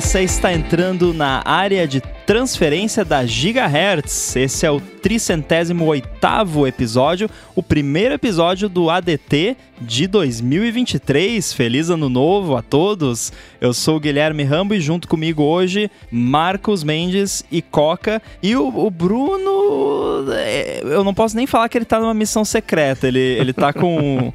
você está entrando na área de transferência da Gigahertz. Esse é o tricentésimo oitavo episódio, o primeiro episódio do ADT de 2023. Feliz ano novo a todos! Eu sou o Guilherme Rambo e junto comigo hoje Marcos Mendes e Coca. E o, o Bruno, é, eu não posso nem falar que ele tá numa missão secreta, ele, ele tá com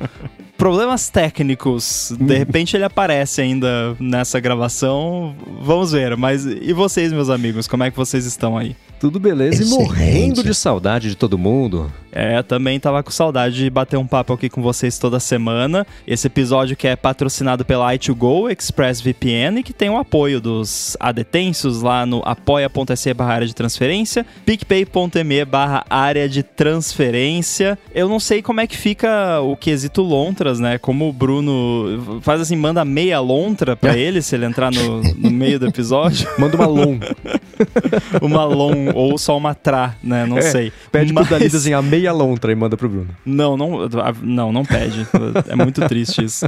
problemas técnicos. De repente ele aparece ainda nessa gravação. Vamos ver. Mas e vocês, meus amigos? Como é que vocês estão aí? Tudo beleza Excelente. e morrendo de saudade de todo mundo. É, também tava com saudade de bater um papo aqui com vocês toda semana. Esse episódio que é patrocinado pela i2Go ExpressVPN e que tem o apoio dos adetensos lá no apoia.se barra área de transferência, picpay.me barra área de transferência. Eu não sei como é que fica o quesito lontras, né? Como o Bruno faz assim, manda meia lontra pra ele se ele entrar no, no meio do episódio. Manda uma lon. uma lon ou só uma tra, né? Não é, sei. Pede Mas... pro Dali desenhar meia lontra e manda pro Bruno. Não, não, não, não pede. é muito triste isso.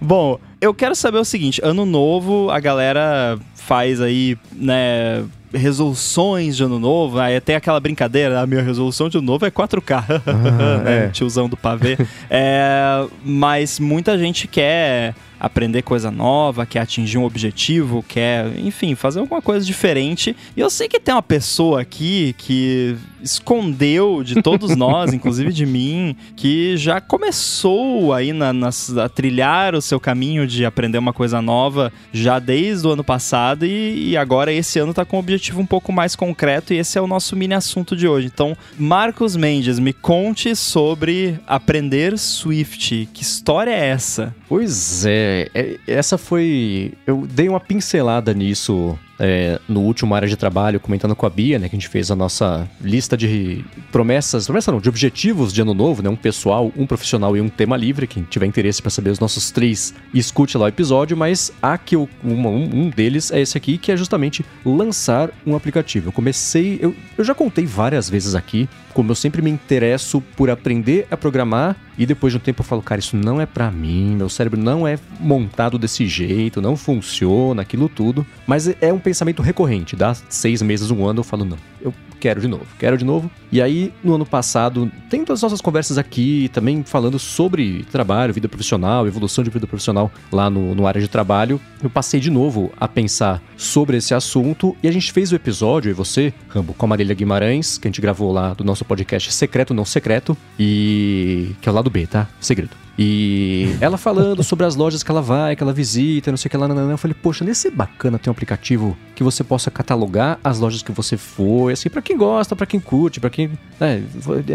Bom, eu quero saber o seguinte: ano novo, a galera faz aí, né? resoluções de ano novo, aí tem aquela brincadeira, a minha resolução de ano novo é 4K, ah, né? é. tiozão do pavê. é, mas muita gente quer aprender coisa nova, quer atingir um objetivo, quer, enfim, fazer alguma coisa diferente. E eu sei que tem uma pessoa aqui que escondeu de todos nós, inclusive de mim, que já começou aí na, na, a trilhar o seu caminho de aprender uma coisa nova já desde o ano passado e, e agora esse ano está com um objetivo um pouco mais concreto e esse é o nosso mini assunto de hoje. Então, Marcos Mendes, me conte sobre aprender Swift. Que história é essa? Pois é, é essa foi. Eu dei uma pincelada nisso é, no último área de trabalho, comentando com a Bia, né, que a gente fez a nossa lista de promessas, promessa não, de objetivos de ano novo, né, um pessoal, um profissional e um tema livre. Quem tiver interesse para saber os nossos três, escute lá o episódio, mas há que eu, um, um deles é esse aqui, que é justamente lançar um aplicativo. Eu comecei, eu, eu já contei várias vezes aqui, como eu sempre me interesso por aprender a programar e depois de um tempo eu falo, cara, isso não é para mim, meu cérebro não é montado desse jeito, não funciona, aquilo tudo. Mas é um pensamento recorrente, dá seis meses, um ano, eu falo, não, eu quero de novo, quero de novo. E aí, no ano passado, tem todas as nossas conversas aqui, também falando sobre trabalho, vida profissional, evolução de vida profissional lá no, no área de trabalho. Eu passei de novo a pensar sobre esse assunto e a gente fez o episódio, e você, Rambo, com a Marília Guimarães, que a gente gravou lá do nosso podcast Secreto Não Secreto, e que é o lado B, tá? Segredo. E ela falando sobre as lojas que ela vai, que ela visita, não sei o que lá, não, eu falei, poxa, nesse bacana ter um aplicativo que você possa catalogar as lojas que você foi, assim, para quem gosta, para quem curte, para quem, né,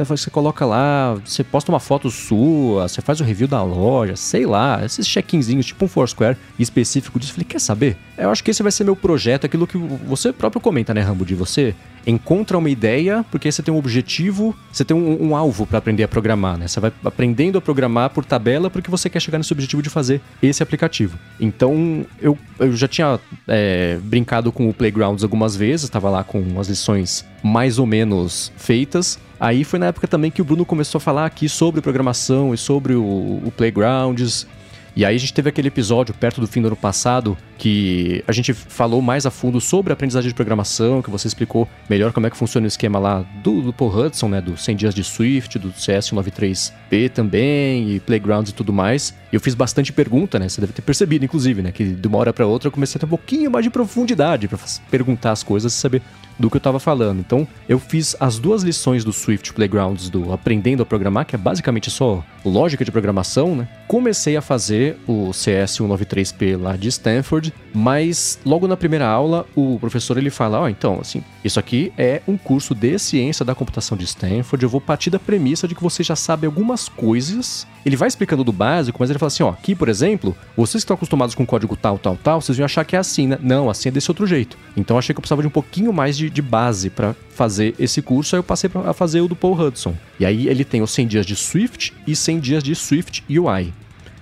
você coloca lá, você posta uma foto sua, você faz o review da loja, sei lá, esses check-inzinhos, tipo um Foursquare específico disso. Eu falei, quer saber? Eu acho que esse vai ser meu projeto, aquilo que você próprio comenta, né, Rambo, de você encontra uma ideia, porque você tem um objetivo, você tem um, um alvo para aprender a programar, né? Você vai aprendendo a programar por tabela porque você quer chegar nesse objetivo de fazer esse aplicativo. Então, eu, eu já tinha é, brincado com o Playgrounds algumas vezes, estava lá com as lições mais ou menos feitas. Aí foi na época também que o Bruno começou a falar aqui sobre programação e sobre o, o Playgrounds. E aí a gente teve aquele episódio perto do fim do ano passado que a gente falou mais a fundo sobre a aprendizagem de programação, que você explicou melhor como é que funciona o esquema lá do, do Paul Hudson, né, do 100 dias de Swift, do CS93P também, e Playgrounds e tudo mais. Eu fiz bastante pergunta, né, você deve ter percebido, inclusive, né, que de uma hora para outra eu comecei a ter um pouquinho mais de profundidade para perguntar as coisas e saber do que eu estava falando. Então, eu fiz as duas lições do Swift Playgrounds do Aprendendo a Programar, que é basicamente só lógica de programação, né? Comecei a fazer o CS 193P lá de Stanford, mas logo na primeira aula o professor ele fala: "Ó, oh, então, assim, isso aqui é um curso de ciência da computação de Stanford. Eu vou partir da premissa de que você já sabe algumas coisas. Ele vai explicando do básico, mas ele fala assim: ó, aqui, por exemplo, vocês que estão acostumados com código tal, tal, tal, vocês vão achar que é assim, né? Não, assim é desse outro jeito. Então achei que eu precisava de um pouquinho mais de, de base para fazer esse curso, aí eu passei a fazer o do Paul Hudson. E aí ele tem os 100 dias de Swift e 100 dias de Swift UI.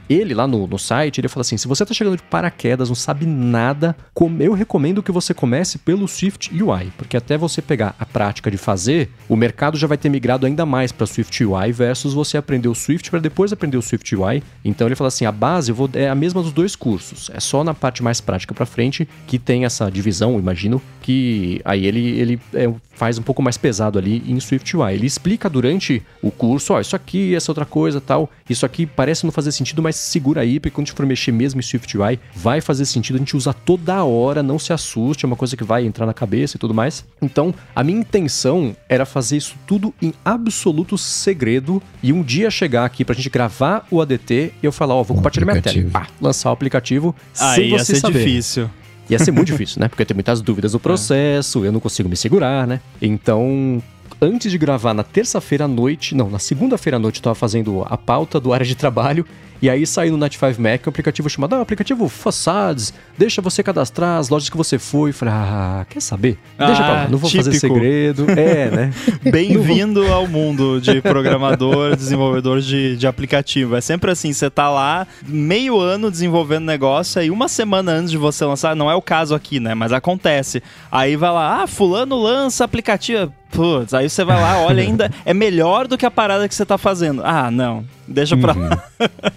Ele lá no, no site, ele fala assim: se você tá chegando de paraquedas, não sabe nada, eu recomendo que você comece pelo Swift UI, porque até você pegar a prática de fazer, o mercado já vai ter migrado ainda mais para Swift UI versus você aprender o Swift para depois aprender o Swift UI. Então ele fala assim: a base vou, é a mesma dos dois cursos, é só na parte mais prática para frente que tem essa divisão, imagino, que aí ele, ele é, faz um pouco mais pesado ali em SwiftUI. Ele explica durante o curso, ó, isso aqui, essa outra coisa, tal. Isso aqui parece não fazer sentido, mas segura aí, porque quando a gente for mexer mesmo em SwiftUI, vai fazer sentido. A gente usa toda hora, não se assuste, é uma coisa que vai entrar na cabeça e tudo mais. Então, a minha intenção era fazer isso tudo em absoluto segredo e um dia chegar aqui pra gente gravar o ADT e eu falar, ó, vou compartilhar minha tela. Pá, lançar o aplicativo aí sem você ia ser saber. difícil. Ia ser muito difícil, né? Porque tem muitas dúvidas no é. processo, eu não consigo me segurar, né? Então, antes de gravar na terça-feira à noite, não, na segunda-feira à noite eu tava fazendo a pauta do área de trabalho e aí saiu no Night 5 Mac um aplicativo chamado ah, aplicativo Facades, deixa você cadastrar as lojas que você foi. Falei, ah, quer saber? Deixa ah, pra lá, não vou típico. fazer segredo. É, né? Bem-vindo ao mundo de programador, desenvolvedor de, de aplicativo. É sempre assim, você tá lá meio ano desenvolvendo negócio, aí uma semana antes de você lançar, não é o caso aqui, né? Mas acontece. Aí vai lá, ah, fulano lança aplicativo. Putz, aí você vai lá, olha ainda, é melhor do que a parada que você tá fazendo. Ah, não, deixa pra uhum. lá.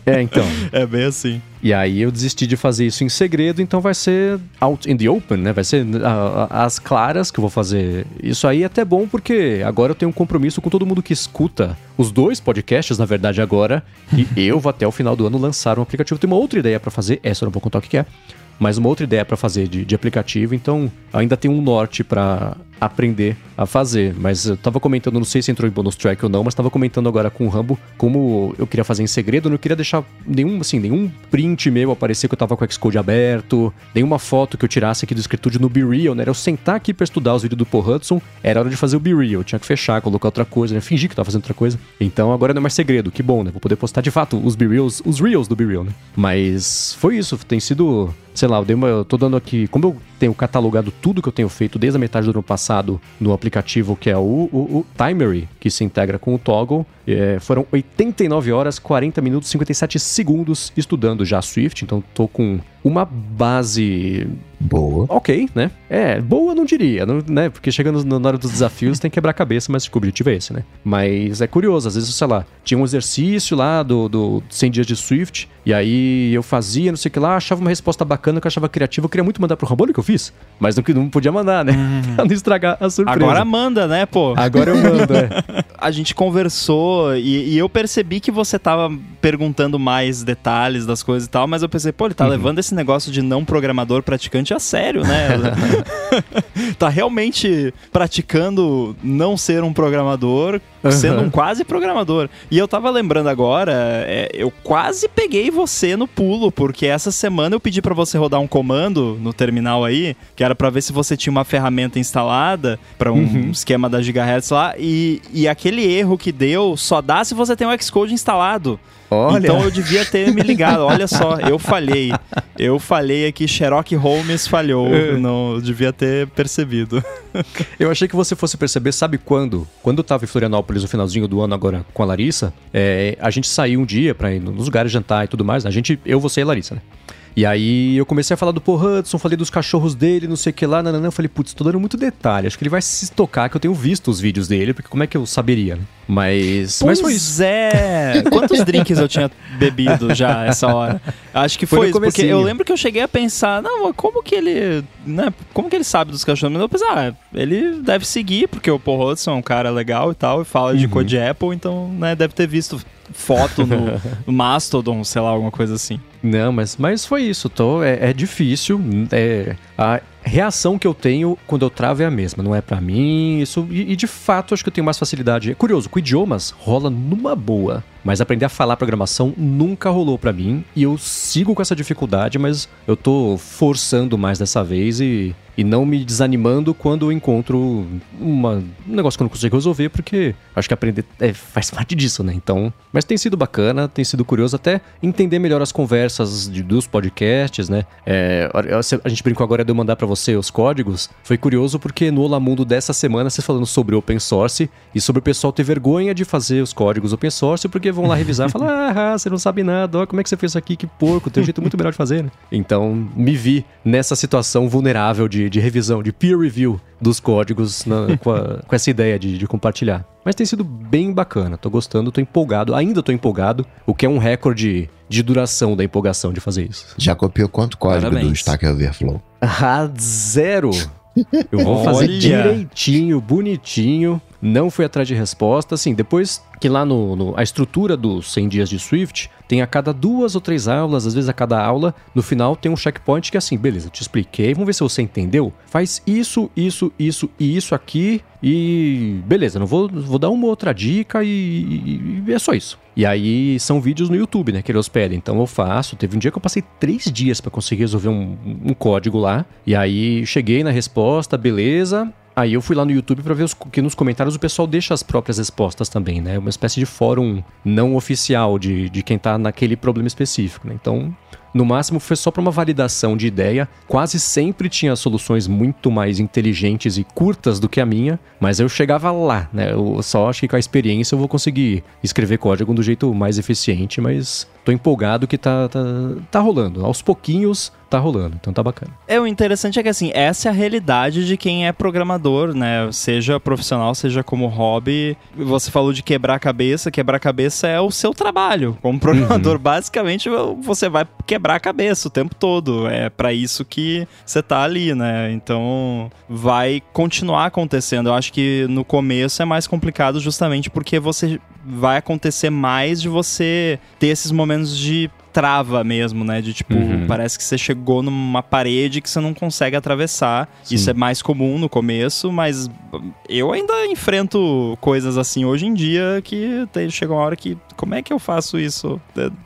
É, então. É bem assim. E aí eu desisti de fazer isso em segredo, então vai ser out in the open, né? Vai ser as claras que eu vou fazer. Isso aí é até bom porque agora eu tenho um compromisso com todo mundo que escuta os dois podcasts, na verdade, agora. E eu vou até o final do ano lançar um aplicativo. Tem uma outra ideia para fazer, essa eu não vou contar o que é mas uma outra ideia para fazer de, de, aplicativo, então ainda tem um norte para aprender a fazer. Mas eu tava comentando, não sei se entrou em bonus track ou não, mas tava comentando agora com o Rambo como eu queria fazer em segredo, não queria deixar nenhum, assim, nenhum print meu aparecer que eu tava com o Xcode aberto, nenhuma foto que eu tirasse aqui do escritório no Be Real, né? Era eu sentar aqui pra estudar os vídeos do Paul Hudson, era hora de fazer o Be Real, tinha que fechar, colocar outra coisa, né? Fingir que tava fazendo outra coisa. Então agora não é mais segredo, que bom, né? Vou poder postar de fato os Be Reals, os Reels do Be Real, né? Mas foi isso, tem sido sei lá, eu, dei uma, eu tô dando aqui. Como eu tenho catalogado tudo que eu tenho feito desde a metade do ano passado no aplicativo que é o, o, o Timery, que se integra com o Toggle, é, foram 89 horas, 40 minutos, 57 segundos estudando já Swift, então tô com uma base boa. Ok, né? É, boa não diria, não, né? Porque chegando na hora dos desafios tem que quebrar a cabeça, mas o objetivo é esse, né? Mas é curioso, às vezes, sei lá, tinha um exercício lá do, do 100 dias de Swift, e aí eu fazia, não sei o que lá, achava uma resposta bacana que eu achava criativa, eu queria muito mandar pro Rambone que eu fiz, mas não, não podia mandar, né? Hum. pra não estragar a surpresa. Agora manda, né, pô? Agora eu mando, é. a gente conversou e, e, eu percebi que você tava perguntando mais detalhes das coisas e tal, mas eu pensei, pô, ele tá uhum. levando esse negócio de não programador praticante a sério, né? tá realmente praticando não ser um programador, uhum. sendo um quase programador. E eu tava lembrando agora, é, eu quase peguei você no pulo, porque essa semana eu pedi para você rodar um comando no terminal aí, que era para ver se você tinha uma ferramenta instalada para um uhum. esquema da Gigahertz lá, e, e aquele erro que deu só dá se você tem o Xcode instalado. Olha. Então eu devia ter me ligado. Olha só, eu falhei. Eu falhei aqui, Sherlock Holmes falhou. É. Não eu devia ter percebido. Eu achei que você fosse perceber, sabe quando? Quando eu tava em Florianópolis no finalzinho do ano agora com a Larissa, é, a gente saiu um dia pra ir nos lugares jantar e tudo mais. A gente, eu, você e a Larissa, né? E aí eu comecei a falar do Paul Hudson, falei dos cachorros dele, não sei o que lá, nananã. Eu falei, putz, tô dando muito detalhe. Acho que ele vai se tocar que eu tenho visto os vídeos dele, porque como é que eu saberia, né? Mas. Pois mas foi isso. é! Quantos drinks eu tinha bebido já essa hora? Acho que foi, foi isso, porque eu lembro que eu cheguei a pensar, não, como que ele. Né, como que ele sabe dos cachorros? Mas eu pensei, ah, ele deve seguir, porque o Paul Hudson é um cara legal e tal, e fala uhum. de code Apple, então, né, deve ter visto foto no, no Mastodon, sei lá, alguma coisa assim. Não, mas, mas foi isso. Tô, é, é difícil. É, a reação que eu tenho quando eu travo é a mesma. Não é para mim. Isso e, e, de fato acho que eu tenho mais facilidade. É curioso, com idiomas rola numa boa. Mas aprender a falar programação nunca rolou para mim e eu sigo com essa dificuldade, mas eu tô forçando mais dessa vez e, e não me desanimando quando eu encontro uma, um negócio que eu não consigo resolver, porque acho que aprender é, faz parte disso, né? Então, mas tem sido bacana, tem sido curioso até entender melhor as conversas de, dos podcasts, né? É, a gente brincou agora de eu mandar para você os códigos, foi curioso porque no Olá Mundo dessa semana vocês falando sobre open source e sobre o pessoal ter vergonha de fazer os códigos open source porque vão lá revisar e falar: ah, você não sabe nada, ó, como é que você fez isso aqui, que porco, tem um jeito muito melhor de fazer, né? Então, me vi nessa situação vulnerável de, de revisão, de peer review dos códigos na, com, a, com, essa ideia de, de, compartilhar. Mas tem sido bem bacana, tô gostando, tô empolgado, ainda tô empolgado, o que é um recorde de duração da empolgação de fazer isso. Já copiou quanto código Parabéns. do Stack Overflow? Ah, zero! Eu vou fazer direitinho, bonitinho. Não fui atrás de resposta. Assim, depois que lá no, no, a estrutura dos 100 dias de Swift tem a cada duas ou três aulas, às vezes a cada aula, no final tem um checkpoint que é assim, beleza, te expliquei, vamos ver se você entendeu. Faz isso, isso, isso e isso aqui e beleza, não vou, vou dar uma outra dica e, e, e é só isso. E aí são vídeos no YouTube, né, que eles pedem. Então eu faço. Teve um dia que eu passei três dias para conseguir resolver um, um código lá. E aí cheguei na resposta, beleza. Aí eu fui lá no YouTube para ver os, que nos comentários o pessoal deixa as próprias respostas também, né? Uma espécie de fórum não oficial de, de quem tá naquele problema específico, né? Então, no máximo foi só para uma validação de ideia. Quase sempre tinha soluções muito mais inteligentes e curtas do que a minha, mas eu chegava lá, né? Eu só acho que com a experiência eu vou conseguir escrever código do jeito mais eficiente, mas tô empolgado que tá, tá, tá rolando. Aos pouquinhos tá rolando, então tá bacana. É, o interessante é que assim, essa é a realidade de quem é programador, né? Seja profissional, seja como hobby. Você falou de quebrar a cabeça, quebrar a cabeça é o seu trabalho. Como programador, uhum. basicamente, você vai quebrar a cabeça o tempo todo. É para isso que você tá ali, né? Então, vai continuar acontecendo. Eu acho que no começo é mais complicado justamente porque você vai acontecer mais de você ter esses momentos de trava mesmo, né? De tipo, uhum. parece que você chegou numa parede que você não consegue atravessar. Sim. Isso é mais comum no começo, mas eu ainda enfrento coisas assim hoje em dia que chega uma hora que como é que eu faço isso?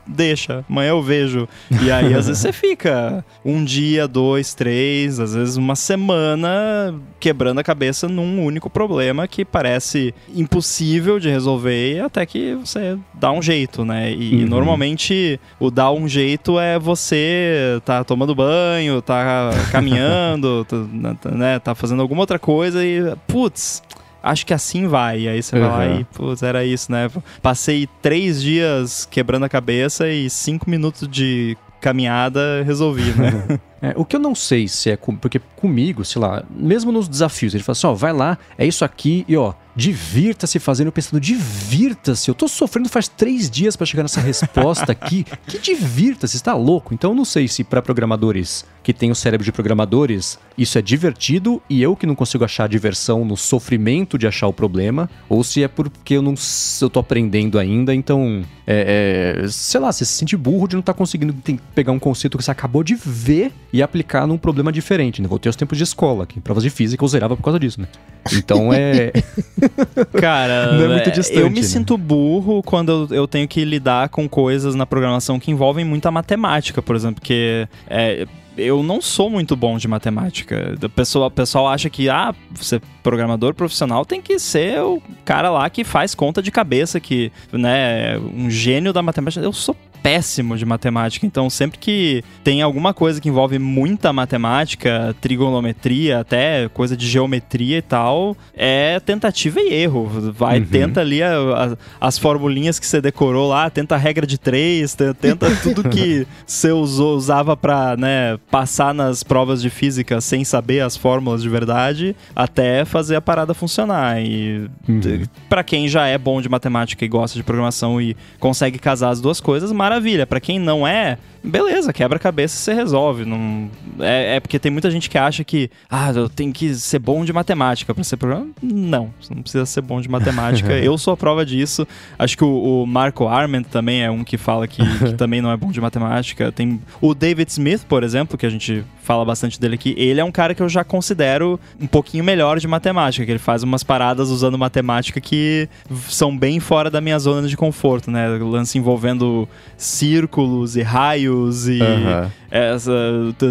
Deixa, amanhã eu vejo. E aí, às vezes, você fica um dia, dois, três, às vezes uma semana quebrando a cabeça num único problema que parece impossível de resolver até que você dá um jeito, né? E, uhum. normalmente o dar um jeito é você tá tomando banho, tá caminhando, tá, né, tá fazendo alguma outra coisa e, putz, acho que assim vai. E aí você uhum. vai lá e, putz, era isso, né? Passei três dias quebrando a cabeça e cinco minutos de caminhada resolvi, né? É, o que eu não sei se é com, porque comigo, sei lá, mesmo nos desafios, ele fala assim: ó, vai lá, é isso aqui e ó, divirta-se fazendo, pensando, divirta-se. Eu tô sofrendo faz três dias para chegar nessa resposta aqui. que divirta-se, está louco? Então eu não sei se para programadores que têm o cérebro de programadores isso é divertido e eu que não consigo achar diversão no sofrimento de achar o problema, ou se é porque eu não eu tô aprendendo ainda, então é, é, sei lá, você se sente burro de não estar tá conseguindo pegar um conceito que você acabou de ver e aplicar num problema diferente. Né? Voltei aos tempos de escola, aqui, provas de física eu zerava por causa disso, né? Então é. Cara, não é muito distante, eu me né? sinto burro quando eu, eu, tenho que lidar com coisas na programação que envolvem muita matemática, por exemplo, porque é, eu não sou muito bom de matemática. O pessoal, o pessoal acha que, ah, você programador profissional tem que ser o cara lá que faz conta de cabeça, que, né, um gênio da matemática. Eu sou péssimo de matemática, então sempre que tem alguma coisa que envolve muita matemática, trigonometria, até coisa de geometria e tal, é tentativa e erro. Vai, uhum. tenta ali a, a, as formulinhas que você decorou lá, tenta a regra de três, tenta tudo que você usou, usava para né, passar nas provas de física sem saber as fórmulas de verdade, até fazer a parada funcionar. E uhum. para quem já é bom de matemática e gosta de programação e consegue casar as duas coisas, maravilha maravilha. Para quem não é, beleza, quebra-cabeça você resolve. Não, é, é, porque tem muita gente que acha que, ah, eu tenho que ser bom de matemática para ser programa. Não, você não precisa ser bom de matemática. eu sou a prova disso. Acho que o, o Marco Arment também é um que fala que, que, também não é bom de matemática. Tem o David Smith, por exemplo, que a gente fala bastante dele aqui. Ele é um cara que eu já considero um pouquinho melhor de matemática, que ele faz umas paradas usando matemática que são bem fora da minha zona de conforto, né? Lance envolvendo círculos e raios e uhum. essa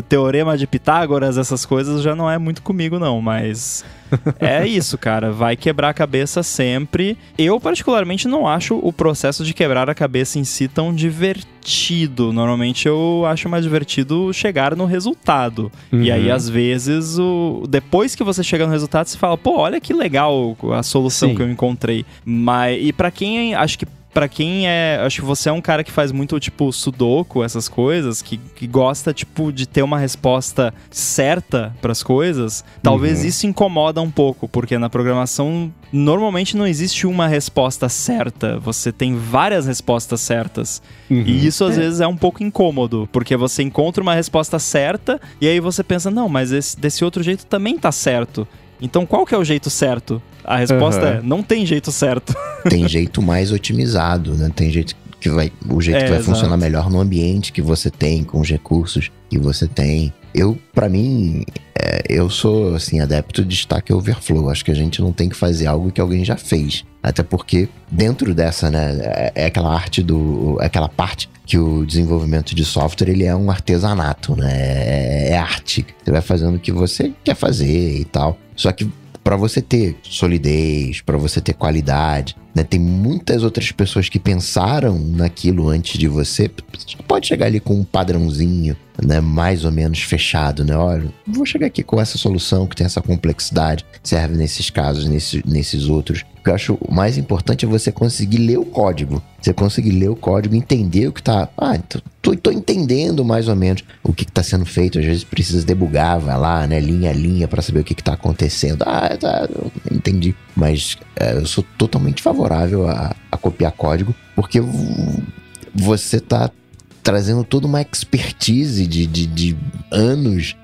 teorema de Pitágoras, essas coisas já não é muito comigo não, mas é isso, cara. Vai quebrar a cabeça sempre. Eu, particularmente, não acho o processo de quebrar a cabeça em si tão divertido. Normalmente eu acho mais divertido chegar no resultado. Uhum. E aí, uhum. às vezes, o... depois que você chega no resultado, você fala, pô, olha que legal a solução Sim. que eu encontrei. Mas, e para quem acho que para quem é. Acho que você é um cara que faz muito, tipo, sudoku, essas coisas, que, que gosta, tipo, de ter uma resposta certa para as coisas, talvez uhum. isso incomoda um pouco, porque na programação normalmente não existe uma resposta certa, você tem várias respostas certas. Uhum. E isso às é. vezes é um pouco incômodo, porque você encontra uma resposta certa e aí você pensa, não, mas esse, desse outro jeito também tá certo. Então qual que é o jeito certo? A resposta uhum. é: não tem jeito certo. Tem jeito mais otimizado, né? Tem jeito que vai. O jeito é, que vai exato. funcionar melhor no ambiente que você tem, com os recursos que você tem. Eu, para mim, é, eu sou assim adepto de Stack Overflow. Acho que a gente não tem que fazer algo que alguém já fez. Até porque dentro dessa, né, é, é aquela arte do, é aquela parte que o desenvolvimento de software ele é um artesanato, né? É, é arte. Você vai fazendo o que você quer fazer e tal. Só que para você ter solidez, para você ter qualidade, né? Tem muitas outras pessoas que pensaram naquilo antes de você. Você pode chegar ali com um padrãozinho, né? Mais ou menos fechado, né? Olha, vou chegar aqui com essa solução que tem essa complexidade, serve nesses casos, nesse, nesses outros. O que eu acho mais importante é você conseguir ler o código. Você conseguir ler o código, entender o que tá. Ah, tô, tô, tô entendendo mais ou menos o que, que tá sendo feito. Às vezes precisa debugar, vai lá, né? Linha a linha para saber o que, que tá acontecendo. Ah, tá, entendi. Mas é, eu sou totalmente favorável a, a copiar código, porque você tá trazendo toda uma expertise de, de, de anos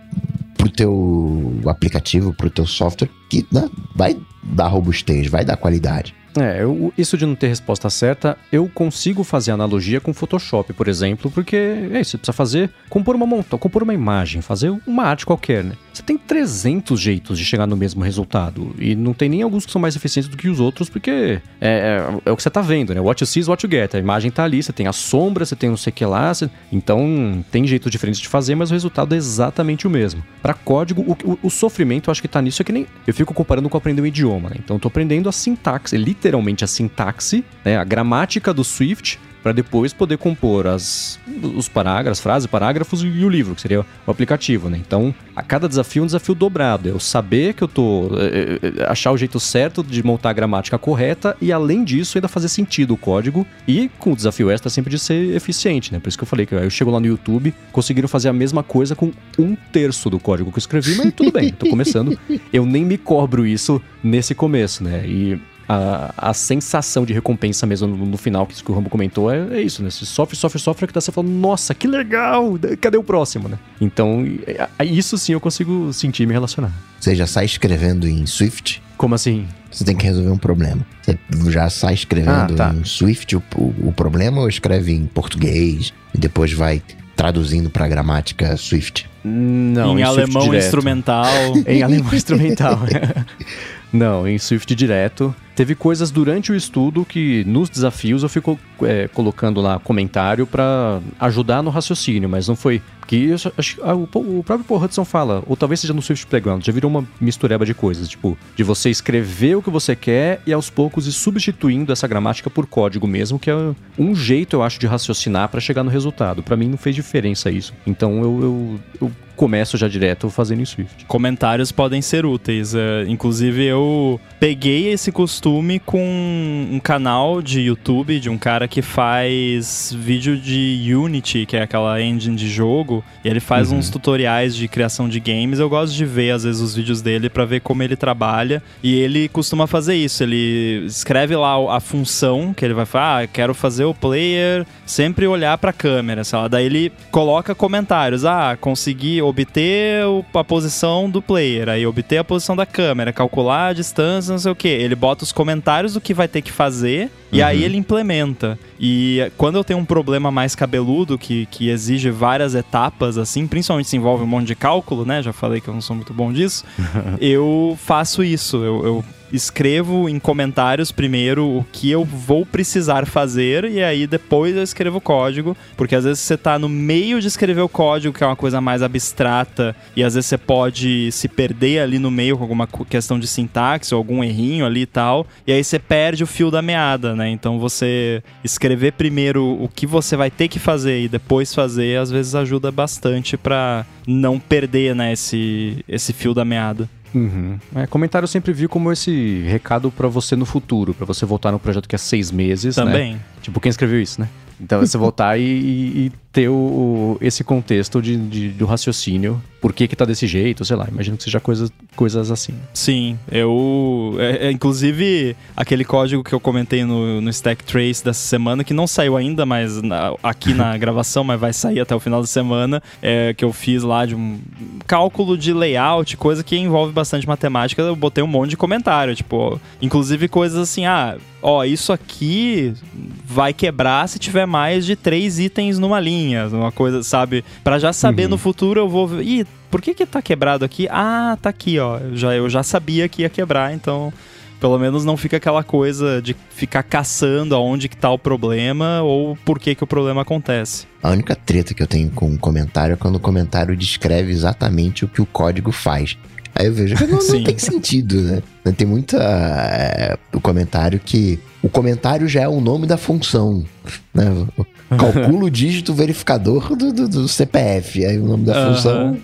pro teu aplicativo, pro teu software, que né, vai dar robustez, vai dar qualidade. É, eu, isso de não ter resposta certa, eu consigo fazer analogia com Photoshop, por exemplo, porque é isso, você precisa fazer, compor uma monta, compor uma imagem, fazer uma arte qualquer, né? Você tem 300 jeitos de chegar no mesmo resultado, e não tem nem alguns que são mais eficientes do que os outros, porque é, é, é o que você tá vendo, né? What you see is what you get. A imagem tá ali, você tem a sombra, você tem não sei o que lá, você... então tem jeitos diferentes de fazer, mas o resultado é exatamente o mesmo. Para código, o, o, o, sofrimento eu acho que tá nisso, é que nem eu fico comparando com aprender um idioma, né? Então eu tô aprendendo a sintaxe, literalmente a sintaxe, né, a gramática do Swift, para depois poder compor as, os parágrafos, frases, parágrafos e o livro, que seria o aplicativo, né? Então, a cada desafio é um desafio dobrado. É eu saber que eu tô. É, é, achar o jeito certo de montar a gramática correta e, além disso, ainda fazer sentido o código e com o desafio extra sempre de ser eficiente, né? Por isso que eu falei que eu chego lá no YouTube, conseguiram fazer a mesma coisa com um terço do código que eu escrevi, mas tudo bem, tô começando. Eu nem me cobro isso nesse começo, né? E a, a sensação de recompensa mesmo no, no final, que, que o Rambo comentou, é, é, isso, né? Você sofre, sofre, sofre, que tá você falando, nossa, que legal, cadê o próximo, né? Então, é, isso sim eu consigo sentir e me relacionar. Você já sai escrevendo em Swift? Como assim? Você tem que resolver um problema. Você já sai escrevendo ah, tá. em Swift o, o, o problema ou escreve em português e depois vai traduzindo para gramática Swift? Não, em, em alemão instrumental. em alemão instrumental. Não, em Swift direto. Teve coisas durante o estudo que nos desafios eu fico é, colocando lá comentário para ajudar no raciocínio, mas não foi. Que acho, ah, o, o, próprio Paul Hudson fala, ou talvez seja no Swift Playground, já virou uma mistureba de coisas, tipo, de você escrever o que você quer e aos poucos ir substituindo essa gramática por código mesmo, que é um jeito, eu acho, de raciocinar para chegar no resultado. Para mim não fez diferença isso. Então eu, eu, eu começo já direto fazendo em Swift. Comentários podem ser úteis. É, inclusive, eu peguei esse costume com um canal de YouTube de um cara que faz vídeo de Unity, que é aquela engine de jogo, e ele faz uhum. uns tutoriais de criação de games. Eu gosto de ver, às vezes, os vídeos dele para ver como ele trabalha. E ele costuma fazer isso. Ele escreve lá a função que ele vai falar: ah, quero fazer o player sempre olhar para a câmera, sei lá. Daí ele coloca comentários: ah, consegui obter a posição do player, aí obter a posição da câmera, calcular a distância, não sei o que. Ele bota os comentários do que vai ter que fazer e uhum. aí ele implementa. E quando eu tenho um problema mais cabeludo, que, que exige várias etapas, assim, principalmente se envolve um monte de cálculo, né? Já falei que eu não sou muito bom disso. eu faço isso. Eu, eu escrevo em comentários primeiro o que eu vou precisar fazer e aí depois eu escrevo o código, porque às vezes você tá no meio de escrever o código, que é uma coisa mais abstrata, e às vezes você pode se perder ali no meio com alguma questão de sintaxe ou algum errinho ali e tal, e aí você perde o fio da meada, né? Então você escrever primeiro o que você vai ter que fazer e depois fazer, às vezes ajuda bastante para não perder, né, esse, esse fio da meada. Uhum. É, comentário eu sempre vi como esse recado para você no futuro, para você voltar no projeto que é seis meses. Né? Também. Né? Tipo, quem escreveu isso, né? Então, você voltar e, e, ter o, esse contexto de, de, do raciocínio, por que que tá desse jeito, sei lá, imagino que seja coisas, coisas assim. Sim, eu... É, é, inclusive, aquele código que eu comentei no, no Stack Trace dessa semana, que não saiu ainda, mas na, aqui na gravação, mas vai sair até o final da semana, é, que eu fiz lá de um cálculo de layout, coisa que envolve bastante matemática, eu botei um monte de comentário, tipo, inclusive coisas assim, ah, ó, isso aqui vai quebrar se tiver mais de três itens numa linha, uma coisa, sabe? Para já saber uhum. no futuro eu vou ver, ih, por que que tá quebrado aqui? Ah, tá aqui, ó. Eu já, eu já sabia que ia quebrar, então pelo menos não fica aquela coisa de ficar caçando aonde que tá o problema ou por que que o problema acontece. A única treta que eu tenho com um comentário é quando o comentário descreve exatamente o que o código faz. Aí eu vejo que não, não tem sentido, né? Tem muita. É, o comentário que. O comentário já é o nome da função. Né? Calcula o dígito verificador do, do, do, CPF. Aí o nome da função.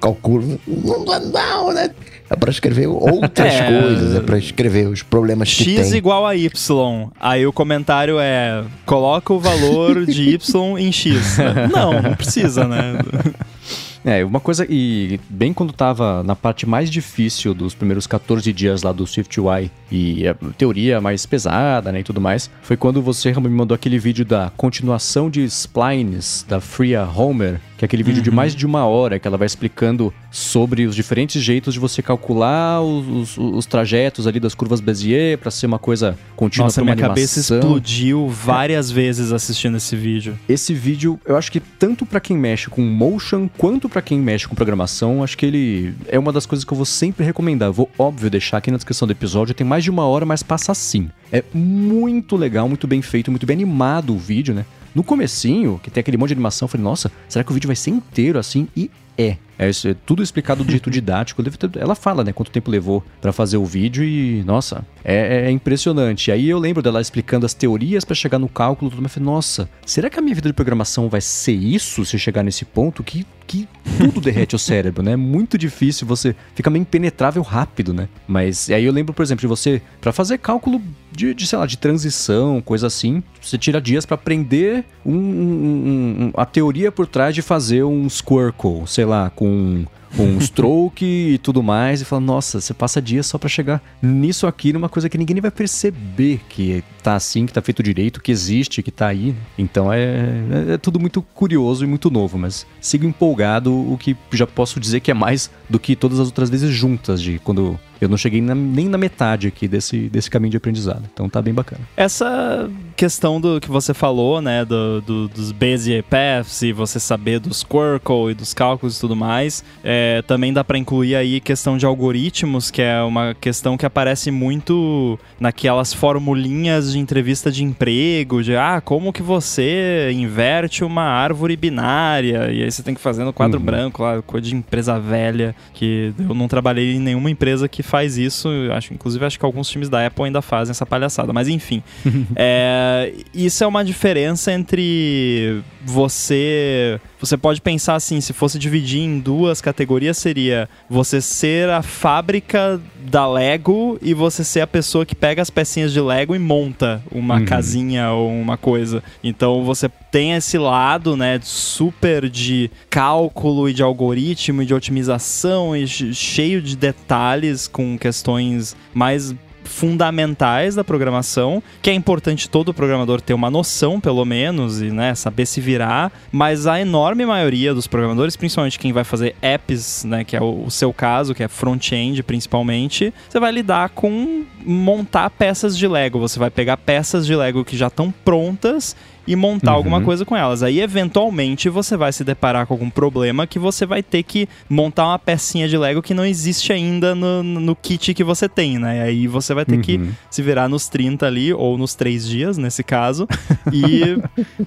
Calcula. Não, não, né? É para escrever outras é... coisas, é para escrever os problemas X que tem. X igual a Y. Aí o comentário é: coloca o valor de Y em X. não, não precisa, né? É, uma coisa, e bem quando tava na parte mais difícil dos primeiros 14 dias lá do SwiftUI e a teoria mais pesada, né, e tudo mais, foi quando você me mandou aquele vídeo da continuação de splines da Freya Homer, que é aquele vídeo uhum. de mais de uma hora que ela vai explicando sobre os diferentes jeitos de você calcular os, os, os trajetos ali das curvas Bézier para ser uma coisa contínua Nossa, minha cabeça explodiu várias vezes assistindo esse vídeo. Esse vídeo, eu acho que tanto para quem mexe com motion quanto para quem mexe com programação, acho que ele é uma das coisas que eu vou sempre recomendar. Eu vou, óbvio, deixar aqui na descrição do episódio, tem mais de uma hora, mas passa assim. É muito legal, muito bem feito, muito bem animado o vídeo, né? No comecinho, que tem aquele monte de animação, eu falei, nossa, será que o vídeo vai ser inteiro assim? E é. É, isso, é tudo explicado do jeito didático. Ela fala, né, quanto tempo levou para fazer o vídeo e, nossa, é, é, impressionante. Aí eu lembro dela explicando as teorias para chegar no cálculo, tudo, mas falei, nossa, será que a minha vida de programação vai ser isso se chegar nesse ponto? Que, que tudo derrete o cérebro, né? É muito difícil, você fica meio impenetrável rápido, né? Mas aí eu lembro, por exemplo, de você, para fazer cálculo de, de, sei lá, de transição, coisa assim, você tira dias para aprender um, um, um, a teoria por trás de fazer um squircle, sei lá, com com stroke e tudo mais, e fala, nossa, você passa dias só para chegar nisso aqui, numa coisa que ninguém vai perceber que tá assim, que tá feito direito, que existe, que tá aí. Então é, é, é tudo muito curioso e muito novo, mas sigo empolgado, o que já posso dizer que é mais do que todas as outras vezes juntas, de quando eu não cheguei na, nem na metade aqui desse, desse caminho de aprendizado. Então tá bem bacana. Essa questão do que você falou, né, do, do dos Bezier Paths e você saber dos Quirkle e dos cálculos e tudo mais, é, também dá para incluir aí questão de algoritmos, que é uma questão que aparece muito naquelas formulinhas de entrevista de emprego, de ah, como que você inverte uma árvore binária, e aí você tem que fazer no quadro uhum. branco lá, coisa de empresa velha, que eu não trabalhei em nenhuma empresa que faz isso. Acho, inclusive, acho que alguns times da Apple ainda fazem essa palhaçada. Mas enfim. é, isso é uma diferença entre você. Você pode pensar assim, se fosse dividir em duas categorias, seria você ser a fábrica da Lego e você ser a pessoa que pega as pecinhas de Lego e monta uma uhum. casinha ou uma coisa. Então você tem esse lado, né, super de cálculo e de algoritmo e de otimização e cheio de detalhes com questões mais fundamentais da programação, que é importante todo programador ter uma noção, pelo menos, e né, saber se virar, mas a enorme maioria dos programadores, principalmente quem vai fazer apps, né, que é o, o seu caso, que é front-end principalmente, você vai lidar com montar peças de Lego. Você vai pegar peças de Lego que já estão prontas e montar uhum. alguma coisa com elas. Aí, eventualmente, você vai se deparar com algum problema que você vai ter que montar uma pecinha de Lego que não existe ainda no, no kit que você tem, né? Aí você vai ter uhum. que se virar nos 30 ali, ou nos 3 dias, nesse caso, e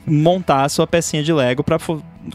montar a sua pecinha de Lego para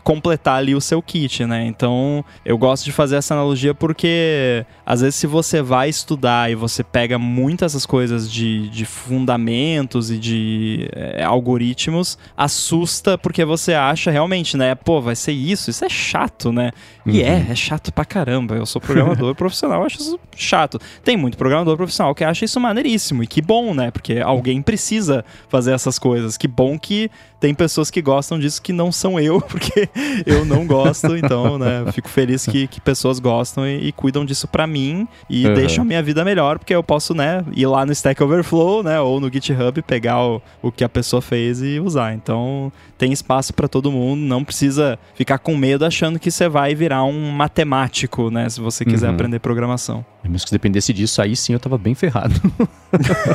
completar ali o seu kit, né? Então, eu gosto de fazer essa analogia porque às vezes se você vai estudar e você pega muitas essas coisas de, de fundamentos e de é, algoritmos, assusta porque você acha realmente, né? Pô, vai ser isso, isso é chato, né? E é, uhum. é, é chato pra caramba. Eu sou programador profissional, acho isso chato. Tem muito programador profissional que acha isso maneiríssimo. E que bom, né? Porque alguém precisa fazer essas coisas. Que bom que tem pessoas que gostam disso que não são eu, porque eu não gosto. Então, né? Fico feliz que, que pessoas gostam e, e cuidam disso pra mim e uhum. deixam a minha vida melhor, porque eu posso, né, ir lá no Stack Overflow, né? Ou no GitHub, pegar o, o que a pessoa fez e usar. Então, tem espaço para todo mundo. Não precisa ficar com medo achando que você vai virar um matemático, né? Se você quiser uhum. aprender programação. Mas se dependesse disso, aí sim eu tava bem ferrado.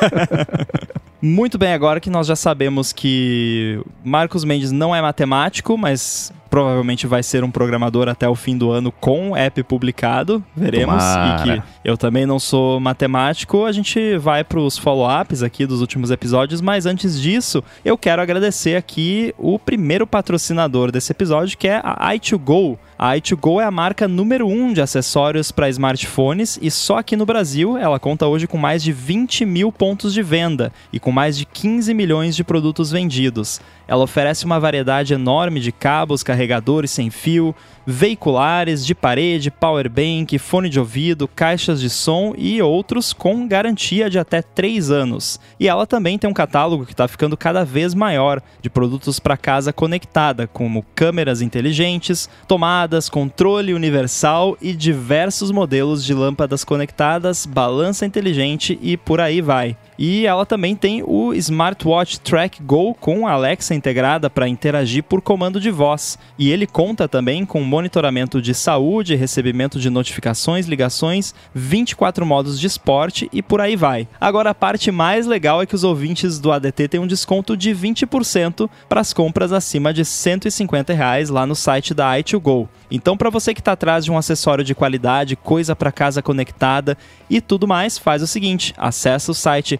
Muito bem, agora que nós já sabemos que Marcos Mendes não é matemático, mas provavelmente vai ser um programador até o fim do ano com app publicado, veremos. Tomara. E que eu também não sou matemático, a gente vai para os follow-ups aqui dos últimos episódios, mas antes disso, eu quero agradecer aqui o primeiro patrocinador desse episódio, que é a i2Go. A i2Go é a marca número 1 um de acessórios para smartphones e só aqui no Brasil ela conta hoje com mais de 20 mil pontos de venda e com mais de 15 milhões de produtos vendidos. Ela oferece uma variedade enorme de cabos, carregadores sem fio, veiculares, de parede, power bank, fone de ouvido, caixas de som e outros com garantia de até 3 anos. E ela também tem um catálogo que está ficando cada vez maior de produtos para casa conectada, como câmeras inteligentes, tomadas, controle universal e diversos modelos de lâmpadas conectadas, balança inteligente e por aí vai. E ela também tem o Smartwatch Track Go com Alexa integrada para interagir por comando de voz. E ele conta também com monitoramento de saúde, recebimento de notificações, ligações, 24 modos de esporte e por aí vai. Agora a parte mais legal é que os ouvintes do ADT têm um desconto de 20% para as compras acima de 150 reais lá no site da i2Go. Então, para você que está atrás de um acessório de qualidade, coisa para casa conectada e tudo mais, faz o seguinte: acessa o site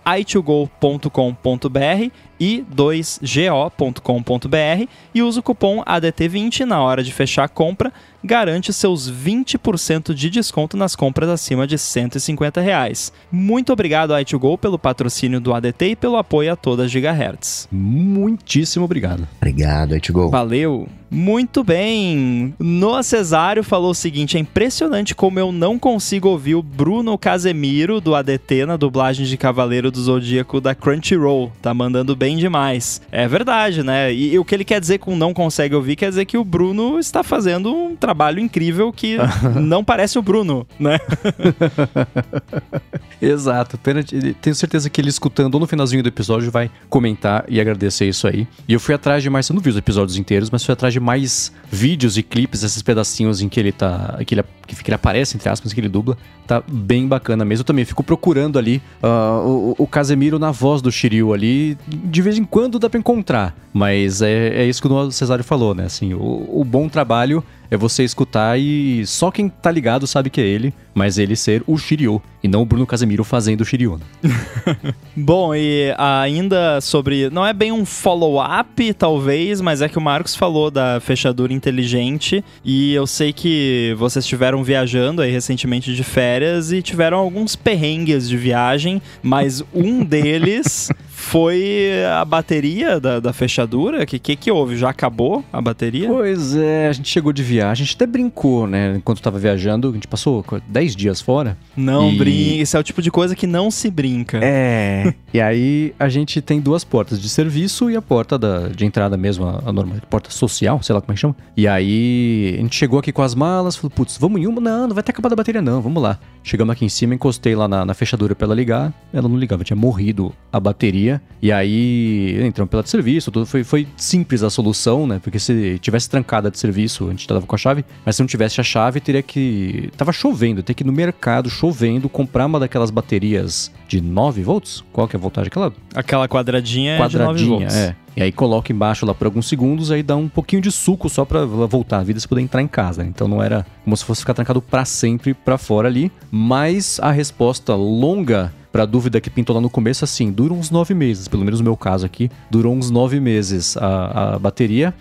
i2go.com.br e 2go.com.br e usa o cupom ADT20 na hora de fechar a compra, garante seus 20% de desconto nas compras acima de 150 reais. Muito obrigado i2Go pelo patrocínio do ADT e pelo apoio a toda Gigahertz. Muitíssimo obrigado. Obrigado i2Go. Valeu. Muito bem. Noah Cesário falou o seguinte: é impressionante como eu não consigo ouvir o Bruno Casemiro do ADT na dublagem de Cavaleiro do Zodíaco da Crunchyroll. Tá mandando bem demais. É verdade, né? E, e o que ele quer dizer com não consegue ouvir quer dizer que o Bruno está fazendo um trabalho incrível que não parece o Bruno, né? Exato. Tenho certeza que ele escutando no finalzinho do episódio vai comentar e agradecer isso aí. E eu fui atrás de mais, eu não vi os episódios inteiros, mas fui atrás de mais vídeos e clipes, esses pedacinhos em que ele tá. que ele, que ele aparece, entre aspas, que ele dubla. Tá bem bacana mesmo. Eu também fico procurando ali uh, o, Casemiro na voz do Shiryu ali. De vez em quando dá pra encontrar. Mas é, é isso que o Cesário falou, né? Assim, o, o bom trabalho é você escutar e só quem tá ligado sabe que é ele, mas ele ser o Shiryu e não o Bruno Casemiro fazendo o Shiryu. Né? Bom, e ainda sobre. Não é bem um follow-up, talvez, mas é que o Marcos falou da fechadura inteligente e eu sei que vocês estiveram viajando aí recentemente de férias e tiveram alguns perrengues de viagem, mas um deles foi a bateria da, da fechadura. O que, que, que houve? Já acabou a bateria? Pois é, a gente chegou de viagem, a gente até brincou, né? Enquanto tava viajando, a gente passou 10 dias fora. Não e... brinca, esse é o tipo de coisa que não se brinca. É. e aí a gente tem duas portas de serviço e a porta da, de entrada mesmo, a, a normal, porta social, sei lá como é que chama. E aí a gente chegou aqui com as malas, falou, putz, vamos em uma? Não, não vai ter acabado a bateria não, vamos lá. Chegamos aqui em cima, encostei lá na, na fechadura pra ela ligar, ela não ligava, tinha morrido a bateria. Bateria. E aí entramos pela de serviço, tudo foi, foi simples a solução, né? Porque se tivesse trancada de serviço, a gente tava com a chave, mas se não tivesse a chave, teria que. Tava chovendo, ter que ir no mercado, chovendo, comprar uma daquelas baterias de 9 volts? Qual que é a voltagem? Aquela Aquela quadradinha, quadradinha, é de 9 volts. é. E aí coloca embaixo lá por alguns segundos, aí dá um pouquinho de suco só pra ela voltar a vida e poder entrar em casa. Então não era como se fosse ficar trancado pra sempre pra fora ali. Mas a resposta longa pra dúvida que pintou lá no começo, assim, dura uns nove meses. Pelo menos no meu caso aqui, durou uns nove meses a, a bateria.